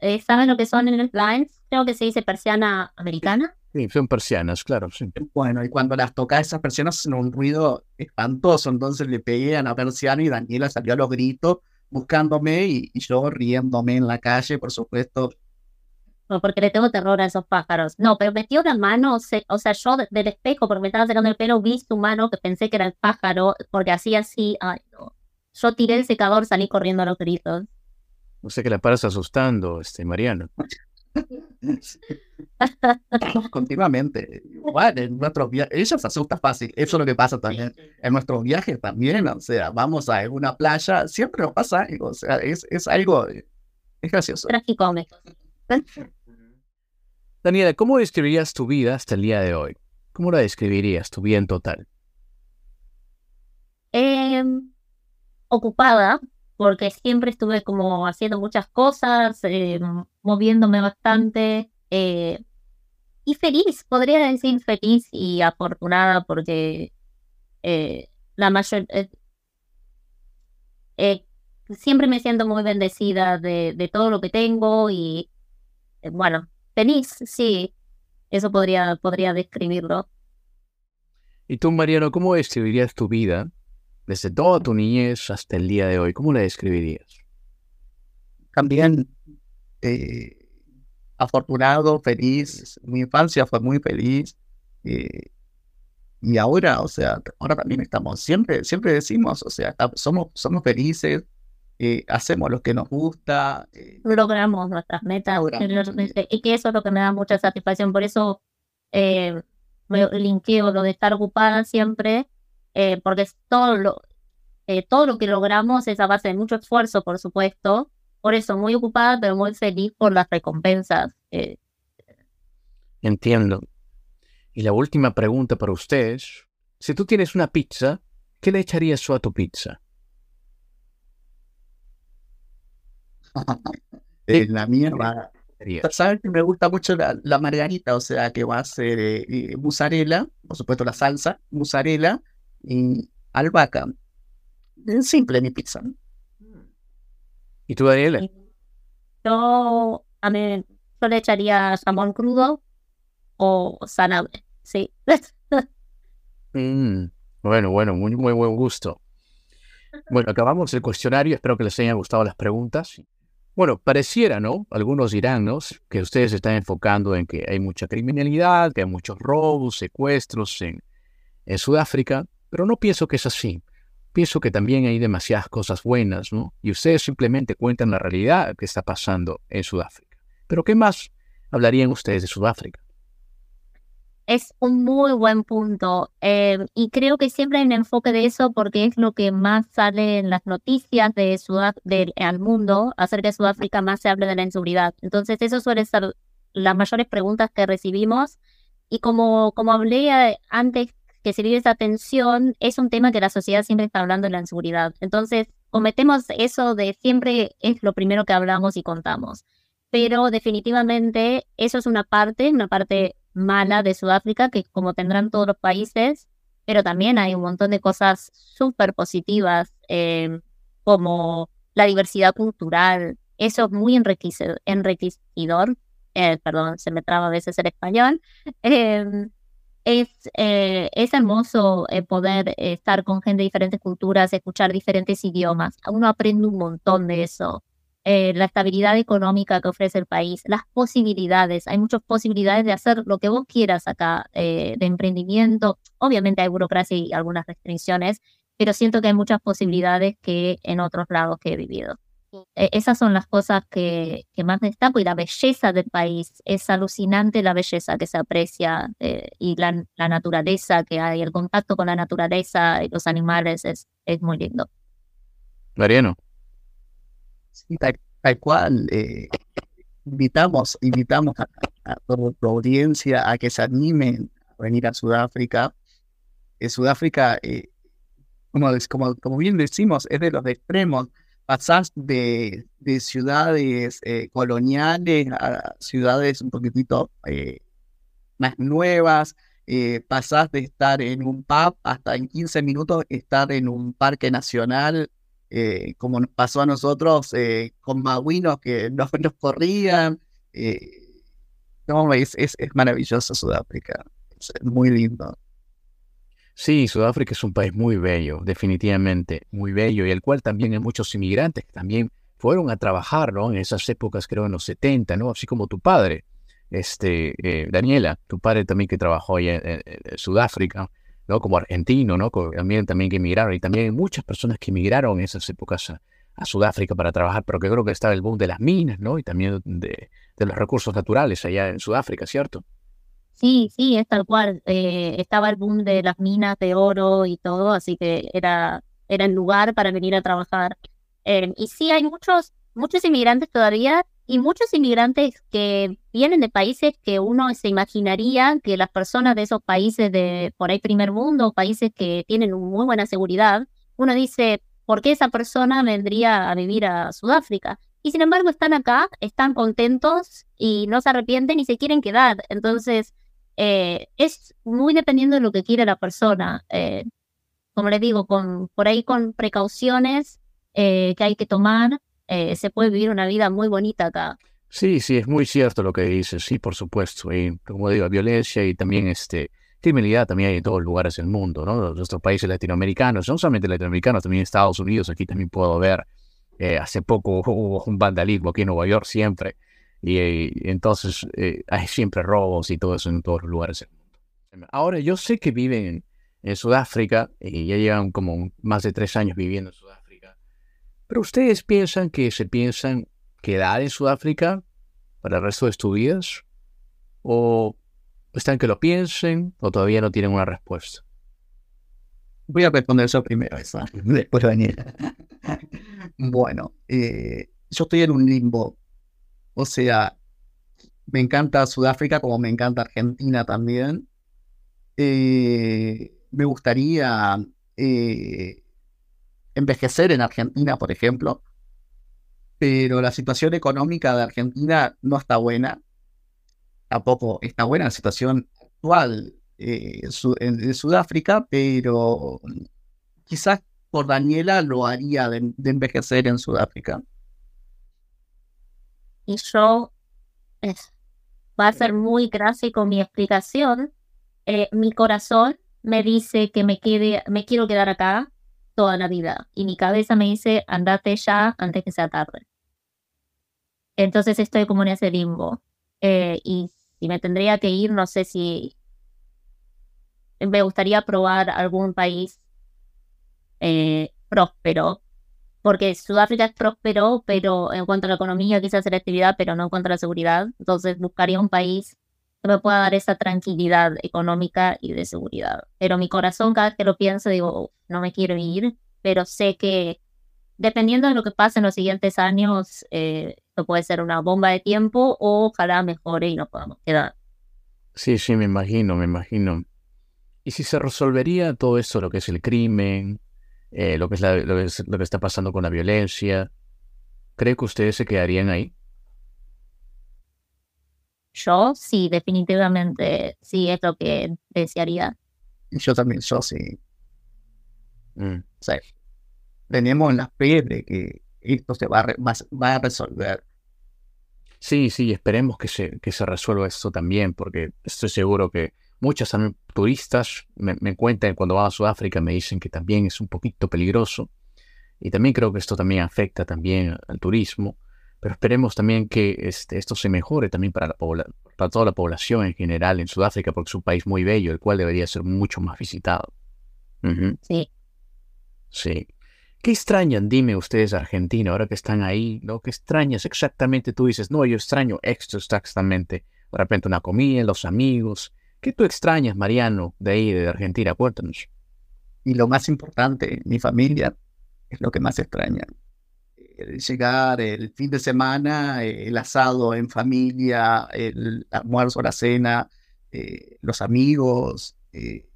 Eh, ¿Saben lo que son en el blinds? Creo que se dice persiana americana. Sí, son persianas, claro, sí. Bueno, y cuando las toca esas persianas hacen un ruido espantoso, entonces le pegué a la persiana y Daniela salió a los gritos buscándome y yo riéndome en la calle, por supuesto, porque le tengo terror a esos pájaros. No, pero metió la mano, o sea, yo del espejo, porque me estaba sacando el pelo, vi su mano que pensé que era el pájaro, porque hacía así, ay no. Yo tiré el secador, salí corriendo a los gritos. No sé que la paras asustando, este, Mariano. Continuamente. Igual, en nuestros viajes, ella se asusta fácil, eso es lo que pasa también. En nuestros viajes también, o sea, vamos a una playa, siempre nos pasa algo, o sea, es, es algo, es gracioso. Tragicómico. Daniela, ¿cómo describirías tu vida hasta el día de hoy? ¿Cómo la describirías, tu vida en total? Em, ocupada, porque siempre estuve como haciendo muchas cosas, em, moviéndome bastante. Eh, y feliz, podría decir feliz y afortunada porque eh, la mayor... Eh, siempre me siento muy bendecida de todo lo que tengo y eh, bueno, feliz, sí, eso podría, podría describirlo. ¿Y tú, Mariano, cómo describirías tu vida desde toda tu niñez hasta el día de hoy? ¿Cómo la describirías? También eh, afortunado, feliz. Mi infancia fue muy feliz. Eh, y ahora, o sea, ahora también estamos, siempre, siempre decimos, o sea, somos, somos felices, eh, hacemos lo que nos gusta. Eh, logramos nuestras metas. y que eso es lo que me da mucha satisfacción. Por eso eh, me linkeo lo de estar ocupada siempre, eh, porque es todo lo, todo lo que logramos es a base de mucho esfuerzo, por supuesto. Por eso, muy ocupada, pero muy feliz por las recompensas. Entiendo. Y la última pregunta para ustedes. Si tú tienes una pizza, ¿qué le echarías a tu pizza? Eh, la mía va. Sabes que me gusta mucho la, margarita, o sea que va a ser eh, eh, mozzarella, por supuesto la salsa, mozzarella y albahaca. Es simple mi pizza. ¿Y tú, Daniela? Yo, a mí, yo le echaría jamón crudo o sanable, sí. Mm, bueno, bueno, muy, muy buen gusto. Bueno, acabamos el cuestionario, espero que les hayan gustado las preguntas. Bueno, pareciera, ¿no? Algunos dirán, ¿no? Que ustedes están enfocando en que hay mucha criminalidad, que hay muchos robos, secuestros en, en Sudáfrica, pero no pienso que es así. Pienso que también hay demasiadas cosas buenas, ¿no? Y ustedes simplemente cuentan la realidad que está pasando en Sudáfrica. Pero ¿qué más hablarían ustedes de Sudáfrica? Es un muy buen punto eh, y creo que siempre hay un enfoque de eso porque es lo que más sale en las noticias de del al mundo acerca de Sudáfrica, más se habla de la inseguridad. Entonces, eso suele ser las mayores preguntas que recibimos y como, como hablé eh, antes que se vive esa tensión, es un tema que la sociedad siempre está hablando de la inseguridad. Entonces, cometemos eso de siempre es lo primero que hablamos y contamos. Pero definitivamente eso es una parte, una parte mala de Sudáfrica, que como tendrán todos los países, pero también hay un montón de cosas súper positivas, eh, como la diversidad cultural. Eso es muy enriquecedor, enriquecedor eh, perdón, se me traba a veces el español. Em, es, eh, es hermoso poder estar con gente de diferentes culturas, escuchar diferentes idiomas. Uno aprende un montón de eso. Eh, la estabilidad económica que ofrece el país, las posibilidades. Hay muchas posibilidades de hacer lo que vos quieras acá, eh, de emprendimiento. Obviamente hay burocracia y algunas restricciones, pero siento que hay muchas posibilidades que en otros lados que he vivido. Eh, esas son las cosas que, que, más destaco y la belleza del país. Es alucinante la belleza que se aprecia y la, la, naturaleza que hay, el contacto con la naturaleza y los animales es, es muy lindo. Mariano. Tal, cual. Eh, invitamos, invitamos a, toda tu audiencia a que se animen a venir a Sudáfrica. En Sudáfrica, eh, como, como, como, bien decimos, es de los extremos. Pasás de, de ciudades eh, coloniales a ciudades un poquitito más nuevas. pasás de estar en un pub hasta en 15 minutos estar en un parque nacional eh, como nos pasó a nosotros eh, con Maguinos que nos, nos corrían. Eh, no, es, es, maravilloso Sudáfrica, es muy lindo. Sí, Sudáfrica es un país muy bello, definitivamente muy bello, y el cual también hay muchos inmigrantes que también fueron a trabajar, ¿no? En esas épocas, creo, en los 70, ¿no? Así como tu padre, este, Daniela, tu padre también que trabajó allá en Sudáfrica. ¿No? Como argentino, ¿no? También, también que emigraron y también hay muchas personas que emigraron en esas épocas a, Sudáfrica para trabajar, pero que creo que estaba el boom de las minas, ¿no? Y también de, los recursos naturales allá en Sudáfrica, ¿cierto? Sí, sí, es tal cual. Eh, estaba el boom de las minas de oro y todo, así que era, era el lugar para venir a trabajar. Eh, y sí, hay muchos, muchos inmigrantes todavía y muchos inmigrantes que vienen de países que uno se imaginaría que las personas de esos países de por ahí primer mundo, países que tienen muy buena seguridad, uno dice, ¿por qué esa persona vendría a vivir a Sudáfrica? Y sin embargo están acá, están contentos y no se arrepienten y se quieren quedar. Entonces, eh, es muy dependiendo de lo que quiere la persona. Eh, como les digo, con, por ahí con precauciones eh, que hay que tomar se puede vivir una vida muy bonita acá. Sí, sí, es muy cierto lo que dices, sí, por supuesto. Y como digo, violencia y también este, criminalidad también hay en todos lugares del mundo, ¿no? Nuestros países latinoamericanos, no solamente latinoamericanos, también Estados Unidos, aquí también puedo ver, eh, hace poco hubo un vandalismo aquí en Nueva York siempre, y, entonces eh, hay siempre robos y todo eso en todos los lugares del mundo. Ahora, yo sé que viven en Sudáfrica y ya llevan como más de tres años viviendo en Sudáfrica. Pero ustedes piensan que se piensan quedar en Sudáfrica para el resto de sus vidas? ¿O están que lo piensen o todavía no tienen una respuesta? Voy a responder eso primero, esa. después Daniel. bueno, eh, yo estoy en un limbo. O sea, me encanta Sudáfrica como me encanta Argentina también. Eh, me gustaría eh, envejecer en Argentina, por ejemplo, pero la situación económica de Argentina no está buena. Tampoco está buena la situación actual eh, de Sudáfrica, pero quizás por Daniela lo haría de, envejecer en Sudáfrica. Y yo, va a ser muy gráfico mi explicación. Eh, mi corazón me dice que me quede, me quiero quedar acá toda la vida. Y mi cabeza me dice, andate ya antes que sea tarde. Entonces estoy como en ese limbo. Eh, y si me tendría que ir, no sé si me gustaría probar algún país eh, próspero, porque Sudáfrica es próspero, pero en cuanto a la economía quizás la actividad, pero no en cuanto a la seguridad. Entonces buscaría un país que me pueda dar esa tranquilidad económica y de seguridad. Pero mi corazón cada vez que lo pienso digo, no me quiero ir, pero sé que dependiendo de lo que pase en los siguientes años, eh, esto puede ser una bomba de tiempo o ojalá mejore y nos podamos quedar. Sí, sí, me imagino, me imagino. ¿Y si se resolvería todo esto, lo que es el crimen, eh, lo, que es lo, que está pasando con la violencia, ¿cree que ustedes se quedarían ahí? Yo sí, definitivamente sí es lo que desearía. Yo también, yo sí. Mm. tenemos la fe de que esto se va a, va a resolver. Sí, sí, esperemos que se, que se resuelva esto también, porque estoy seguro que Muchos turistas me, cuentan cuando van a Sudáfrica, me dicen que también es un poquito peligroso. Y también creo que esto también afecta también al turismo. Pero esperemos también que este, esto se mejore también para, la para toda la población en general en Sudáfrica, porque es un país muy bello, el cual debería ser mucho más visitado. Sí. Sí. ¿Qué extrañan, dime ustedes, Argentina, ahora que están ahí, ¿no? ¿Qué extrañas exactamente? Tú dices, no, yo extraño esto exactamente. De repente una comida, los amigos, ¿Qué tú extrañas, Mariano, de ahí, de Argentina? Cuéntanos. Y lo más importante, mi familia, es lo que más extraña. llegar el fin de semana, el asado en familia, el almuerzo, la cena, eh, los amigos. Eh,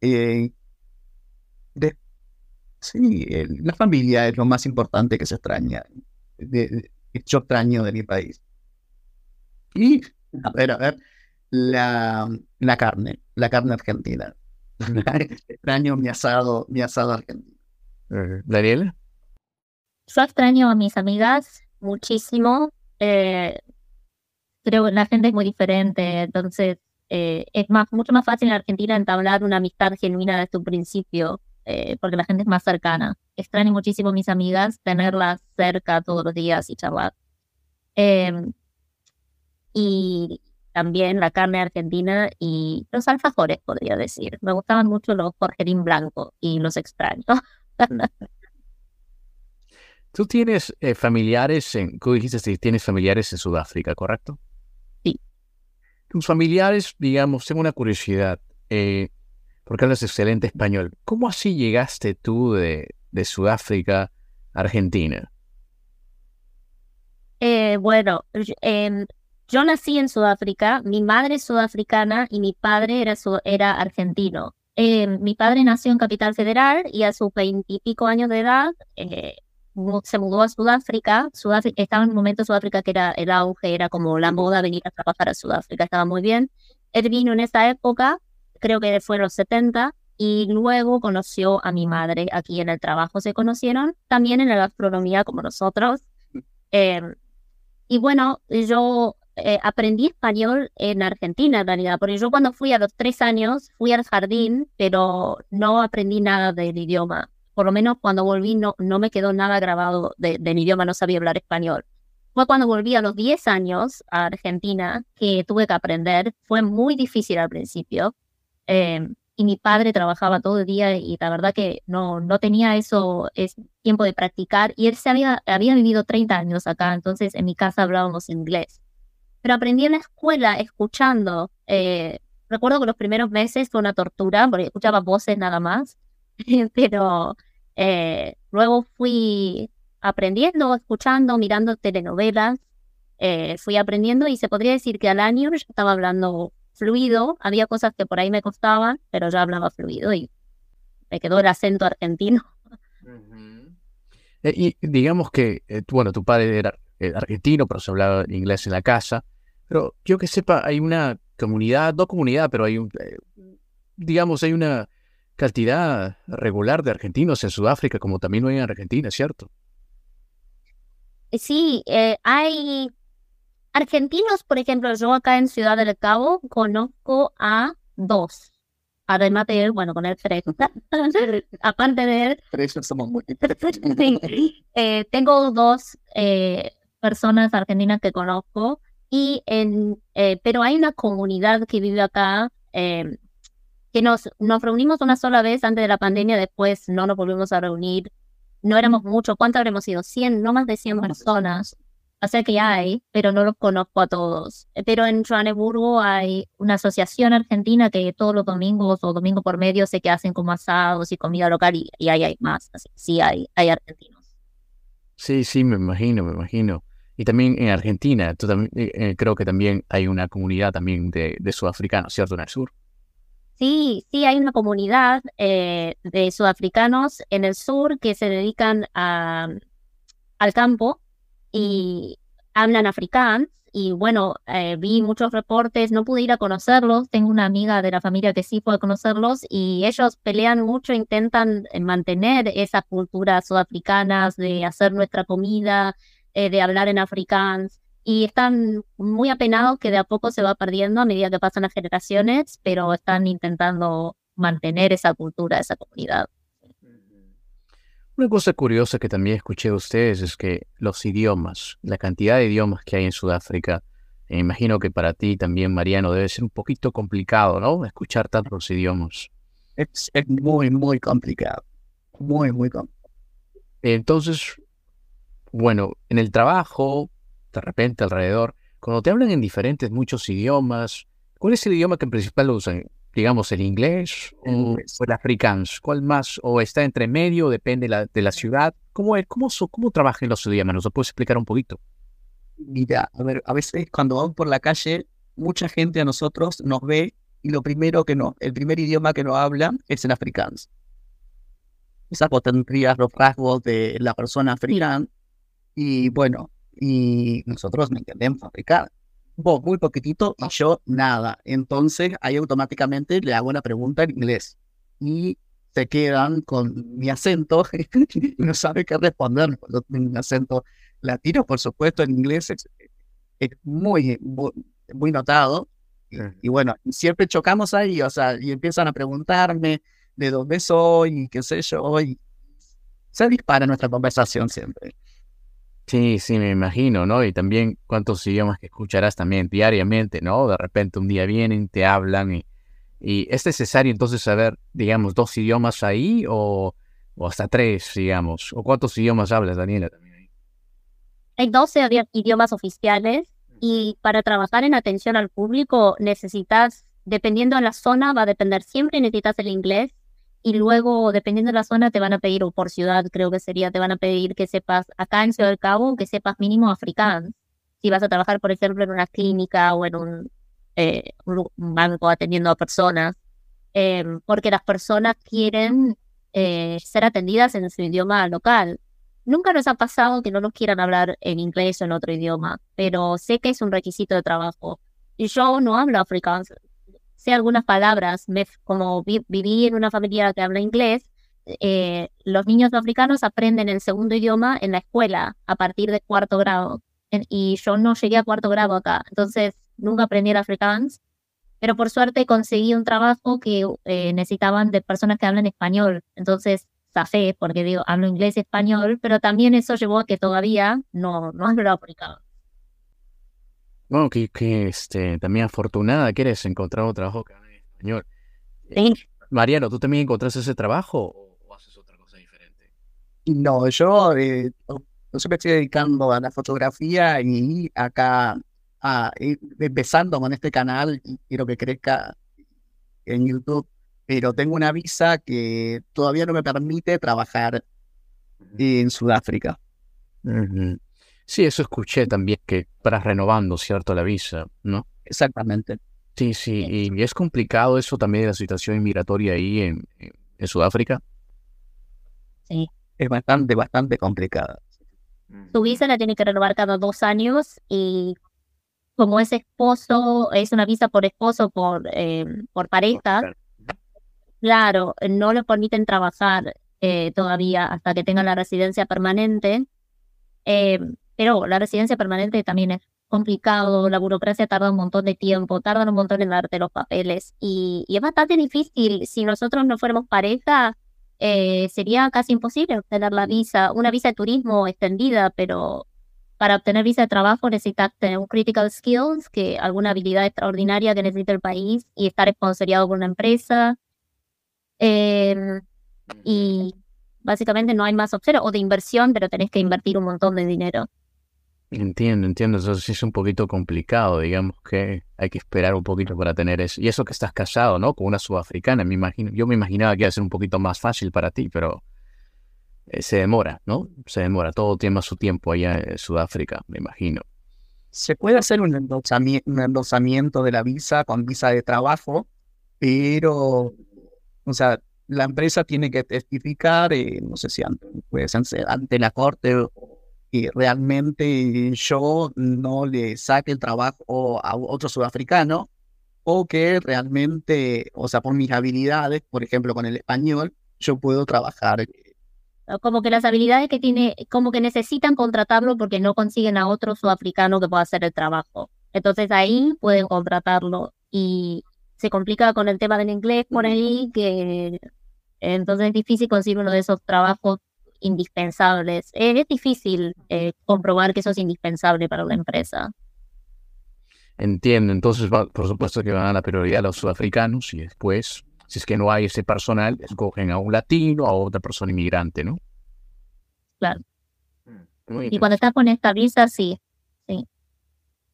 eh, sí, la familia es lo más importante que se extraña. De, yo extraño de mi país. Y, a ver, a ver, la, la carne, la carne argentina. extraño mi asado, mi asado argentino. Daniela. Yo extraño a mis amigas muchísimo. Eh, creo que la gente es muy diferente, entonces eh, es más, mucho más fácil en Argentina entablar una amistad genuina desde un principio, eh, porque la gente es más cercana. Extraño muchísimo a mis amigas, tenerlas cerca todos los días y charlar. Em, y también la carne argentina y los alfajores, podría decir. Me gustaban mucho los porgerín blanco y los extraños. Tú tienes eh, familiares en, tú dijiste que tienes familiares en Sudáfrica, ¿correcto? Sí. Tus familiares, digamos, tengo una curiosidad, eh, porque hablas excelente español. ¿Cómo así llegaste tú de, de Sudáfrica a Argentina? Eh, bueno, yo nací en Sudáfrica, mi madre es sudafricana y mi padre era, era argentino. Eh, mi padre nació en Capital Federal y a sus veintipico años de edad eh, se mudó a Sudáfrica. Sudáfrica. Estaba en un momento Sudáfrica que era el auge, era como la moda venir a trabajar a Sudáfrica, estaba muy bien. Él vino en esa época, creo que fue en los 70, y luego conoció a mi madre aquí en el trabajo. Se conocieron también en la gastronomía como nosotros. Eh, y bueno, yo eh, aprendí español en Argentina en realidad, porque yo cuando fui a los tres años fui al jardín, pero no aprendí nada del idioma. Por lo menos cuando volví no, no me quedó nada grabado de, del idioma, no sabía hablar español. Fue cuando volví a los 10 años a Argentina que tuve que aprender. Fue muy difícil al principio. Em, y mi padre trabajaba todo el día y la verdad que no, no tenía eso, es tiempo de practicar y él se había, había vivido 30 años acá, entonces en mi casa hablábamos inglés. Pero aprendí en la escuela escuchando. Eh, recuerdo que los primeros meses fue una tortura porque escuchaba voces nada más, pero eh, luego fui aprendiendo, escuchando, mirando telenovelas, eh, fui aprendiendo y se podría decir que al año ya estaba hablando fluido. Había cosas que por ahí me costaban, pero ya hablaba fluido y me quedó el acento argentino. Eh, y digamos que, eh, bueno, tu padre era argentino, pero se hablaba inglés en la casa. Pero yo que sepa, hay una comunidad, no comunidad, pero hay un, digamos, hay una cantidad regular de argentinos en Sudáfrica, como también hay en Argentina, ¿cierto? Sí, hay Argentinos, por ejemplo, yo acá en Ciudad del Cabo conozco a dos. Además de él, bueno, con el tres. Aparte de él. Tres somos muy eh, tengo dos eh, personas argentinas que conozco. Y en, eh, pero hay una comunidad que vive acá em, que nos, nos reunimos una sola vez antes de la pandemia, después no nos volvimos a reunir. No éramos muchos, ¿cuánto habremos sido? 100, no más de 100 personas. O sea que hay, pero no los conozco a todos. Pero en Johannesburgo hay una asociación argentina que todos los domingos o domingo por medio sé que hacen como asados y comida local y, ahí hay más. Así, sí, hay, hay argentinos. Sí, sí, me imagino, me imagino. Y también en Argentina, tú también, eh, eh, creo que también hay una comunidad también de, de sudafricanos, ¿cierto? En el sur. Sí, sí, hay una comunidad eh, de sudafricanos en el sur que se dedican a, al campo y hablan afrikaans. Y bueno, eh, vi muchos reportes, no pude ir a conocerlos, tengo una amiga de la familia que sí puede conocerlos y ellos pelean mucho, intentan eh, mantener esas culturas sudafricanas de hacer nuestra comida, eh, de hablar en afrikaans y están muy apenados que de a poco se va perdiendo a medida que pasan las generaciones, pero están intentando mantener esa cultura, esa comunidad. Una cosa curiosa que también escuché de ustedes es que los idiomas, la cantidad de idiomas que hay en Sudáfrica, me imagino que para ti también, Mariano, debe ser un poquito complicado, ¿no? Escuchar tantos idiomas. Es, muy, muy complicado. Muy, muy complicado. Entonces, bueno, en el trabajo, de repente alrededor, cuando te hablan en diferentes, muchos idiomas, ¿cuál es el idioma que en principal usan? Digamos, el inglés o, el afrikaans? ¿Cuál más? ¿O está entre medio? ¿Depende la, de la ciudad? ¿Cómo, cómo, cómo trabajan los idiomas? ¿Nos lo puedes explicar un poquito? Mira, a ver, a veces cuando vamos por la calle, mucha gente a nosotros nos ve y lo primero que no, el primer idioma que nos habla es el afrikaans. Esas tendrías los rasgos de la persona africana y bueno, y nosotros no entendemos africano vos muy poquitito y yo nada. Entonces ahí automáticamente le hago una pregunta en inglés y se quedan con mi acento y no saben qué responder cuando tengo un acento latino, por supuesto, en inglés es, muy, muy, notado. Y, bueno, siempre chocamos ahí, o sea, y empiezan a preguntarme de dónde soy y qué sé yo, y se dispara nuestra conversación siempre. Sí, sí, me imagino, ¿no? Y también cuántos idiomas que escucharás también diariamente, ¿no? De repente un día vienen, te hablan y, y es necesario entonces saber, digamos, dos idiomas ahí o, o hasta tres, digamos. ¿O cuántos idiomas hablas, Daniela? Hay 12 idiomas oficiales y para trabajar en atención al público necesitas, dependiendo de la zona, va a depender siempre, necesitas el inglés y luego, dependiendo de la zona, te van a pedir, o por ciudad creo que sería, te van a pedir que sepas, acá en Ciudad del Cabo, que sepas mínimo africano. Si vas a trabajar, por ejemplo, en una clínica o en un, eh, banco atendiendo a personas, em, porque las personas quieren eh, ser atendidas en su idioma local. Nunca nos ha pasado que no nos quieran hablar en inglés o en otro idioma, pero sé que es un requisito de trabajo. Y yo no hablo africano, sé algunas palabras, me, como viví en una familia que habla inglés, eh, los niños africanos aprenden el segundo idioma en la escuela a partir de cuarto grado. y yo no llegué a cuarto grado acá, entonces nunca aprendí el afrikaans, pero por suerte conseguí un trabajo que eh, necesitaban de personas que hablan español. Entonces, zafé, porque digo, hablo inglés y español, pero también eso llevó a que todavía no, no hablo africano. Bueno, que, que este, también afortunada que eres encontrado trabajo en español. Eh, Mariano, ¿tú también encontraste ese trabajo o haces otra cosa diferente? No, yo, eh, yo me estoy dedicando a la fotografía y acá a, eh, empezando con este canal y quiero que crezca en YouTube, pero tengo una visa que todavía no me permite trabajar en Sudáfrica. Sí, eso escuché también, que para renovando, ¿cierto? La visa, ¿no? Exactamente. Sí, sí, y es complicado eso también de la situación inmigratoria ahí en, en Sudáfrica. Sí. Es bastante, bastante complicada. Su visa la tiene que renovar cada dos años y como es esposo, es una visa por esposo, por, eh, por pareja, claro, no le permiten trabajar eh, todavía hasta que tenga la residencia permanente. Eh, pero la residencia permanente también es complicado, la burocracia tarda un montón de tiempo, tarda un montón en darte los papeles y, y es bastante difícil. Si nosotros no fuéramos pareja, eh, sería casi imposible obtener la visa, una visa de turismo extendida, pero para obtener visa de trabajo necesitas tener un critical skills, que alguna habilidad extraordinaria que necesita el país y estar sponsoriado por una empresa. Em, y básicamente no hay más opciones, o de inversión, pero tenés que invertir un montón de dinero. Entiendo, entiendo. Sí es un poquito complicado, digamos que hay que esperar un poquito para tener eso. Y eso que estás casado, ¿no? Con una sudafricana, me imagino. Yo me imaginaba que iba a ser un poquito más fácil para ti, pero eh, se demora, ¿no? Se demora. Todo tiene su tiempo allá en Sudáfrica, me imagino. Se puede hacer un endosamiento, de la visa con visa de trabajo, pero, o sea, la empresa tiene que testificar, eh, no sé si ante, puede ser ante la corte o que realmente yo no le saque el trabajo a otro sudafricano o que realmente, o sea, por mis habilidades, por ejemplo, con el español, yo puedo trabajar. Como que las habilidades que tiene, como que necesitan contratarlo porque no consiguen a otro sudafricano que pueda hacer el trabajo. Entonces ahí pueden contratarlo y se complica con el tema del inglés por ahí, que entonces es difícil conseguir uno de esos trabajos indispensables. Eh, es difícil eh, comprobar que eso es indispensable para una empresa. Entiendo, entonces por supuesto que van a la prioridad a los sudafricanos y después, si es que no hay ese personal, escogen a un latino, a otra persona inmigrante, ¿no? Claro. y cuando estás con esta visa, sí, sí.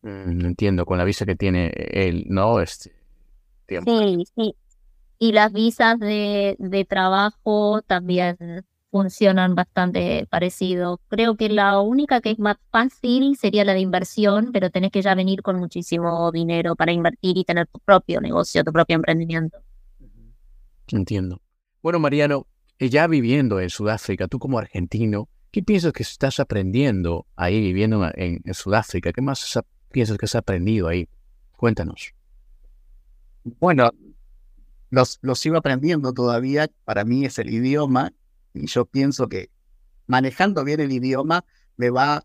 Mm, entiendo, con la visa que tiene él, ¿no? Este, Sí, sí. Y las visas de, de trabajo también funcionan bastante parecido. Creo que la única que es más fácil sería la de inversión, pero tenés que ya venir con muchísimo dinero para invertir y tener tu propio negocio, tu propio emprendimiento. Entiendo. Bueno, Mariano, eh, ya viviendo en Sudáfrica, tú como argentino, ¿qué piensas que estás aprendiendo ahí viviendo en, Sudáfrica? ¿Qué más piensas que has aprendido ahí? Cuéntanos. Bueno, los, los sigo aprendiendo todavía. Para mí es el idioma y yo pienso que manejando bien el idioma me va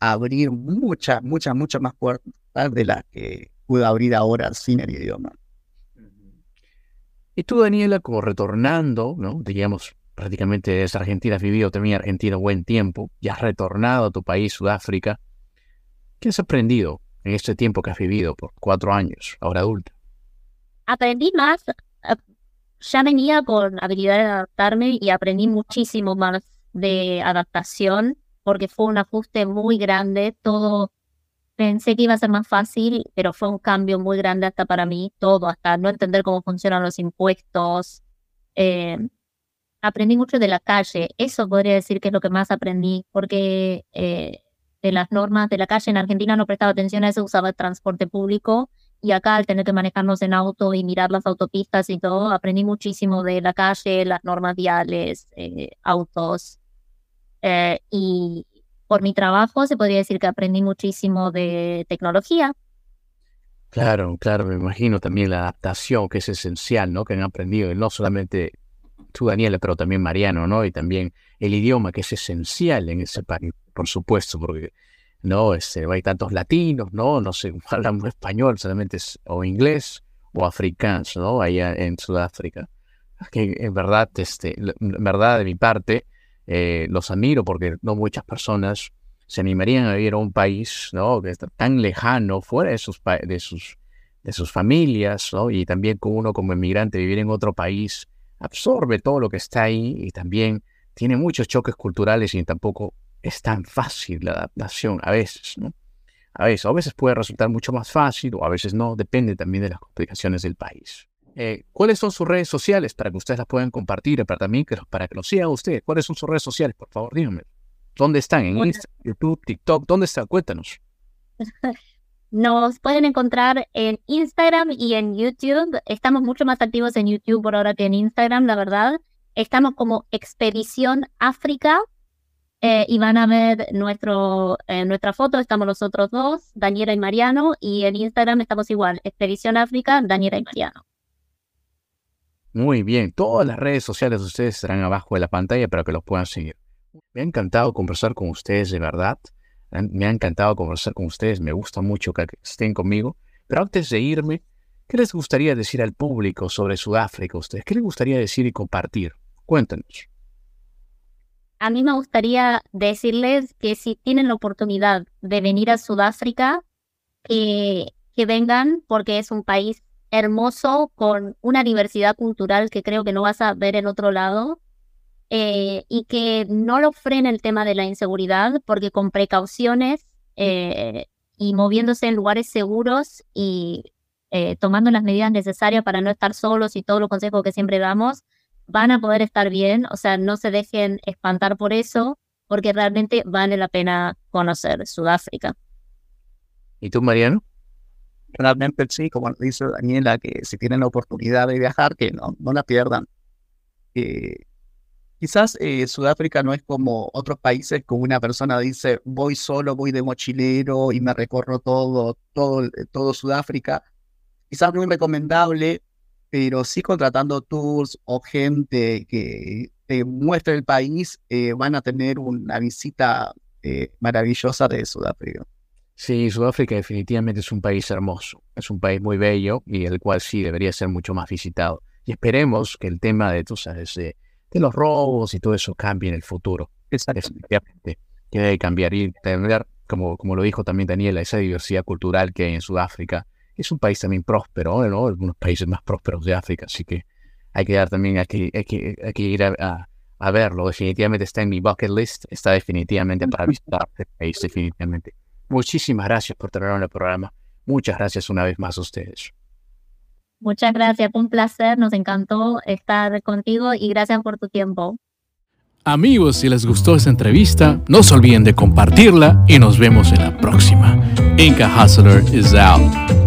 a abrir muchas, muchas, muchas más puertas de las que puedo abrir ahora sin el idioma. Y tú, Daniela, como retornando, ¿no? Digamos, prácticamente desde Argentina, has vivido también en Argentina buen tiempo, y has retornado a tu país, Sudáfrica. ¿Qué has aprendido en este tiempo que has vivido por cuatro años, ahora adulta? Aprendí más ya venía con habilidad de adaptarme y aprendí muchísimo más de adaptación porque fue un ajuste muy grande. Todo pensé que iba a ser más fácil, pero fue un cambio muy grande hasta para mí, todo, hasta no entender cómo funcionan los impuestos. Eh, aprendí mucho de la calle, eso podría decir que es lo que más aprendí, porque eh, de las normas de la calle en Argentina no prestaba atención a eso, usaba el transporte público y acá al tener que manejarnos en auto y mirar las autopistas y todo, aprendí muchísimo de la calle, las normas viales, eh, autos. Eh, y por mi trabajo se podría decir que aprendí muchísimo de tecnología. Claro, claro, me imagino también la adaptación que es esencial, ¿no? Que han aprendido, no solamente tú, Daniela, pero también Mariano, ¿no? Y también el idioma que es esencial en ese país, por supuesto, porque ¿no? Este, hay tantos latinos, ¿no? No sé, hablan español solamente o inglés o africanos, ¿no? Allá en Sudáfrica. Que en verdad, este, verdad de mi parte, eh, los admiro porque no muchas personas se animarían a vivir a un país, ¿no? Que está tan lejano, fuera de sus, de sus, de sus familias, ¿no? Y también con uno como inmigrante vivir en otro país absorbe todo lo que está ahí y también tiene muchos choques culturales y tampoco es tan fácil la adaptación a veces, ¿no? A veces, a veces puede resultar mucho más fácil o a veces no, depende también de las complicaciones del país. Eh, ¿Cuáles son sus redes sociales para que ustedes las puedan compartir, para también que, para que los sigan ustedes? ¿Cuáles son sus redes sociales? Por favor, díganme. ¿Dónde están? ¿En Instagram, YouTube, TikTok? ¿Dónde están? Cuéntanos. Nos pueden encontrar en Instagram y en YouTube. Estamos mucho más activos en YouTube por ahora que en Instagram, la verdad. Estamos como Expedición África y van a ver nuestro, eh, nuestra foto. Estamos nosotros dos, Daniela y Mariano. Y en Instagram estamos igual, Expedición África, Daniela y Mariano. Muy bien. Todas las redes sociales de ustedes estarán abajo de la pantalla para que los puedan seguir. Me ha encantado conversar con ustedes, de verdad. Me ha encantado conversar con ustedes, me gusta mucho que estén conmigo. Pero antes de irme, ¿qué les gustaría decir al público sobre Sudáfrica ustedes? ¿Qué les gustaría decir y compartir? Cuéntanos. A mí me gustaría decirles que si tienen la oportunidad de venir a Sudáfrica, que, que vengan porque es un país hermoso con una diversidad cultural que creo que no vas a ver en otro lado eh, y que no lo frene el tema de la inseguridad, porque con precauciones eh, y moviéndose en lugares seguros y eh, tomando las medidas necesarias para no estar solos y todos los consejos que siempre damos, van a poder estar bien, o sea, no se dejen espantar por eso, porque realmente vale la pena conocer Sudáfrica. ¿Y tú, Mariano? Realmente sí, como dice Daniela, que si tienen la oportunidad de viajar, que no, no la pierdan. Quizás eh, Sudáfrica no es como otros países, como una persona dice, voy solo, voy de mochilero y me recorro todo, todo, todo Sudáfrica. Quizás muy recomendable, pero sí contratando tours o gente que te muestre el país, eh, van a tener una visita eh, maravillosa de Sudáfrica. Sí, Sudáfrica definitivamente es un país hermoso, es un país muy bello y el cual sí debería ser mucho más visitado. Y esperemos que el tema de, tú sabes, de los robos y todo eso cambie en el futuro. Definitivamente. Que debe cambiar y tener, como, como lo dijo también Daniela, esa diversidad cultural que hay en Sudáfrica. Es un país también próspero, ¿no? Algunos países más prósperos de África, así que hay que dar también, hay que, hay que, ir a, a, verlo. Definitivamente está en mi bucket list, está definitivamente para visitar este país, definitivamente. Muchísimas gracias por tener en el programa. Muchas gracias una vez más a ustedes. Muchas gracias, fue un placer, nos encantó estar contigo y gracias por tu tiempo. Amigos, si les gustó esta entrevista, no se olviden de compartirla y nos vemos en la próxima. Inca Hustler is out.